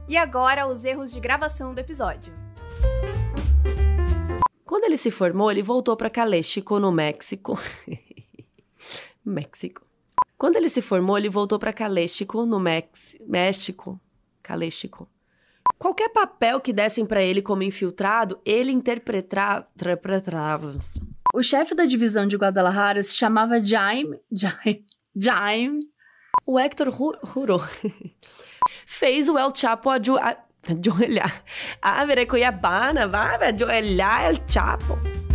E agora os erros de gravação do episódio. Quando ele se formou, ele voltou para Caléxico, no México. México. Quando ele se formou, ele voltou para Caléxico, no Mex... México. Caléxico. Qualquer papel que dessem para ele como infiltrado, ele interpretava. O chefe da divisão de Guadalajara se chamava Jaime. Jaime. Jaime. O Hector Jurou. Fez o El Chapo ajoelhar. Ajoelhar. Abre Cuiabana, vai ajoelhar El Chapo.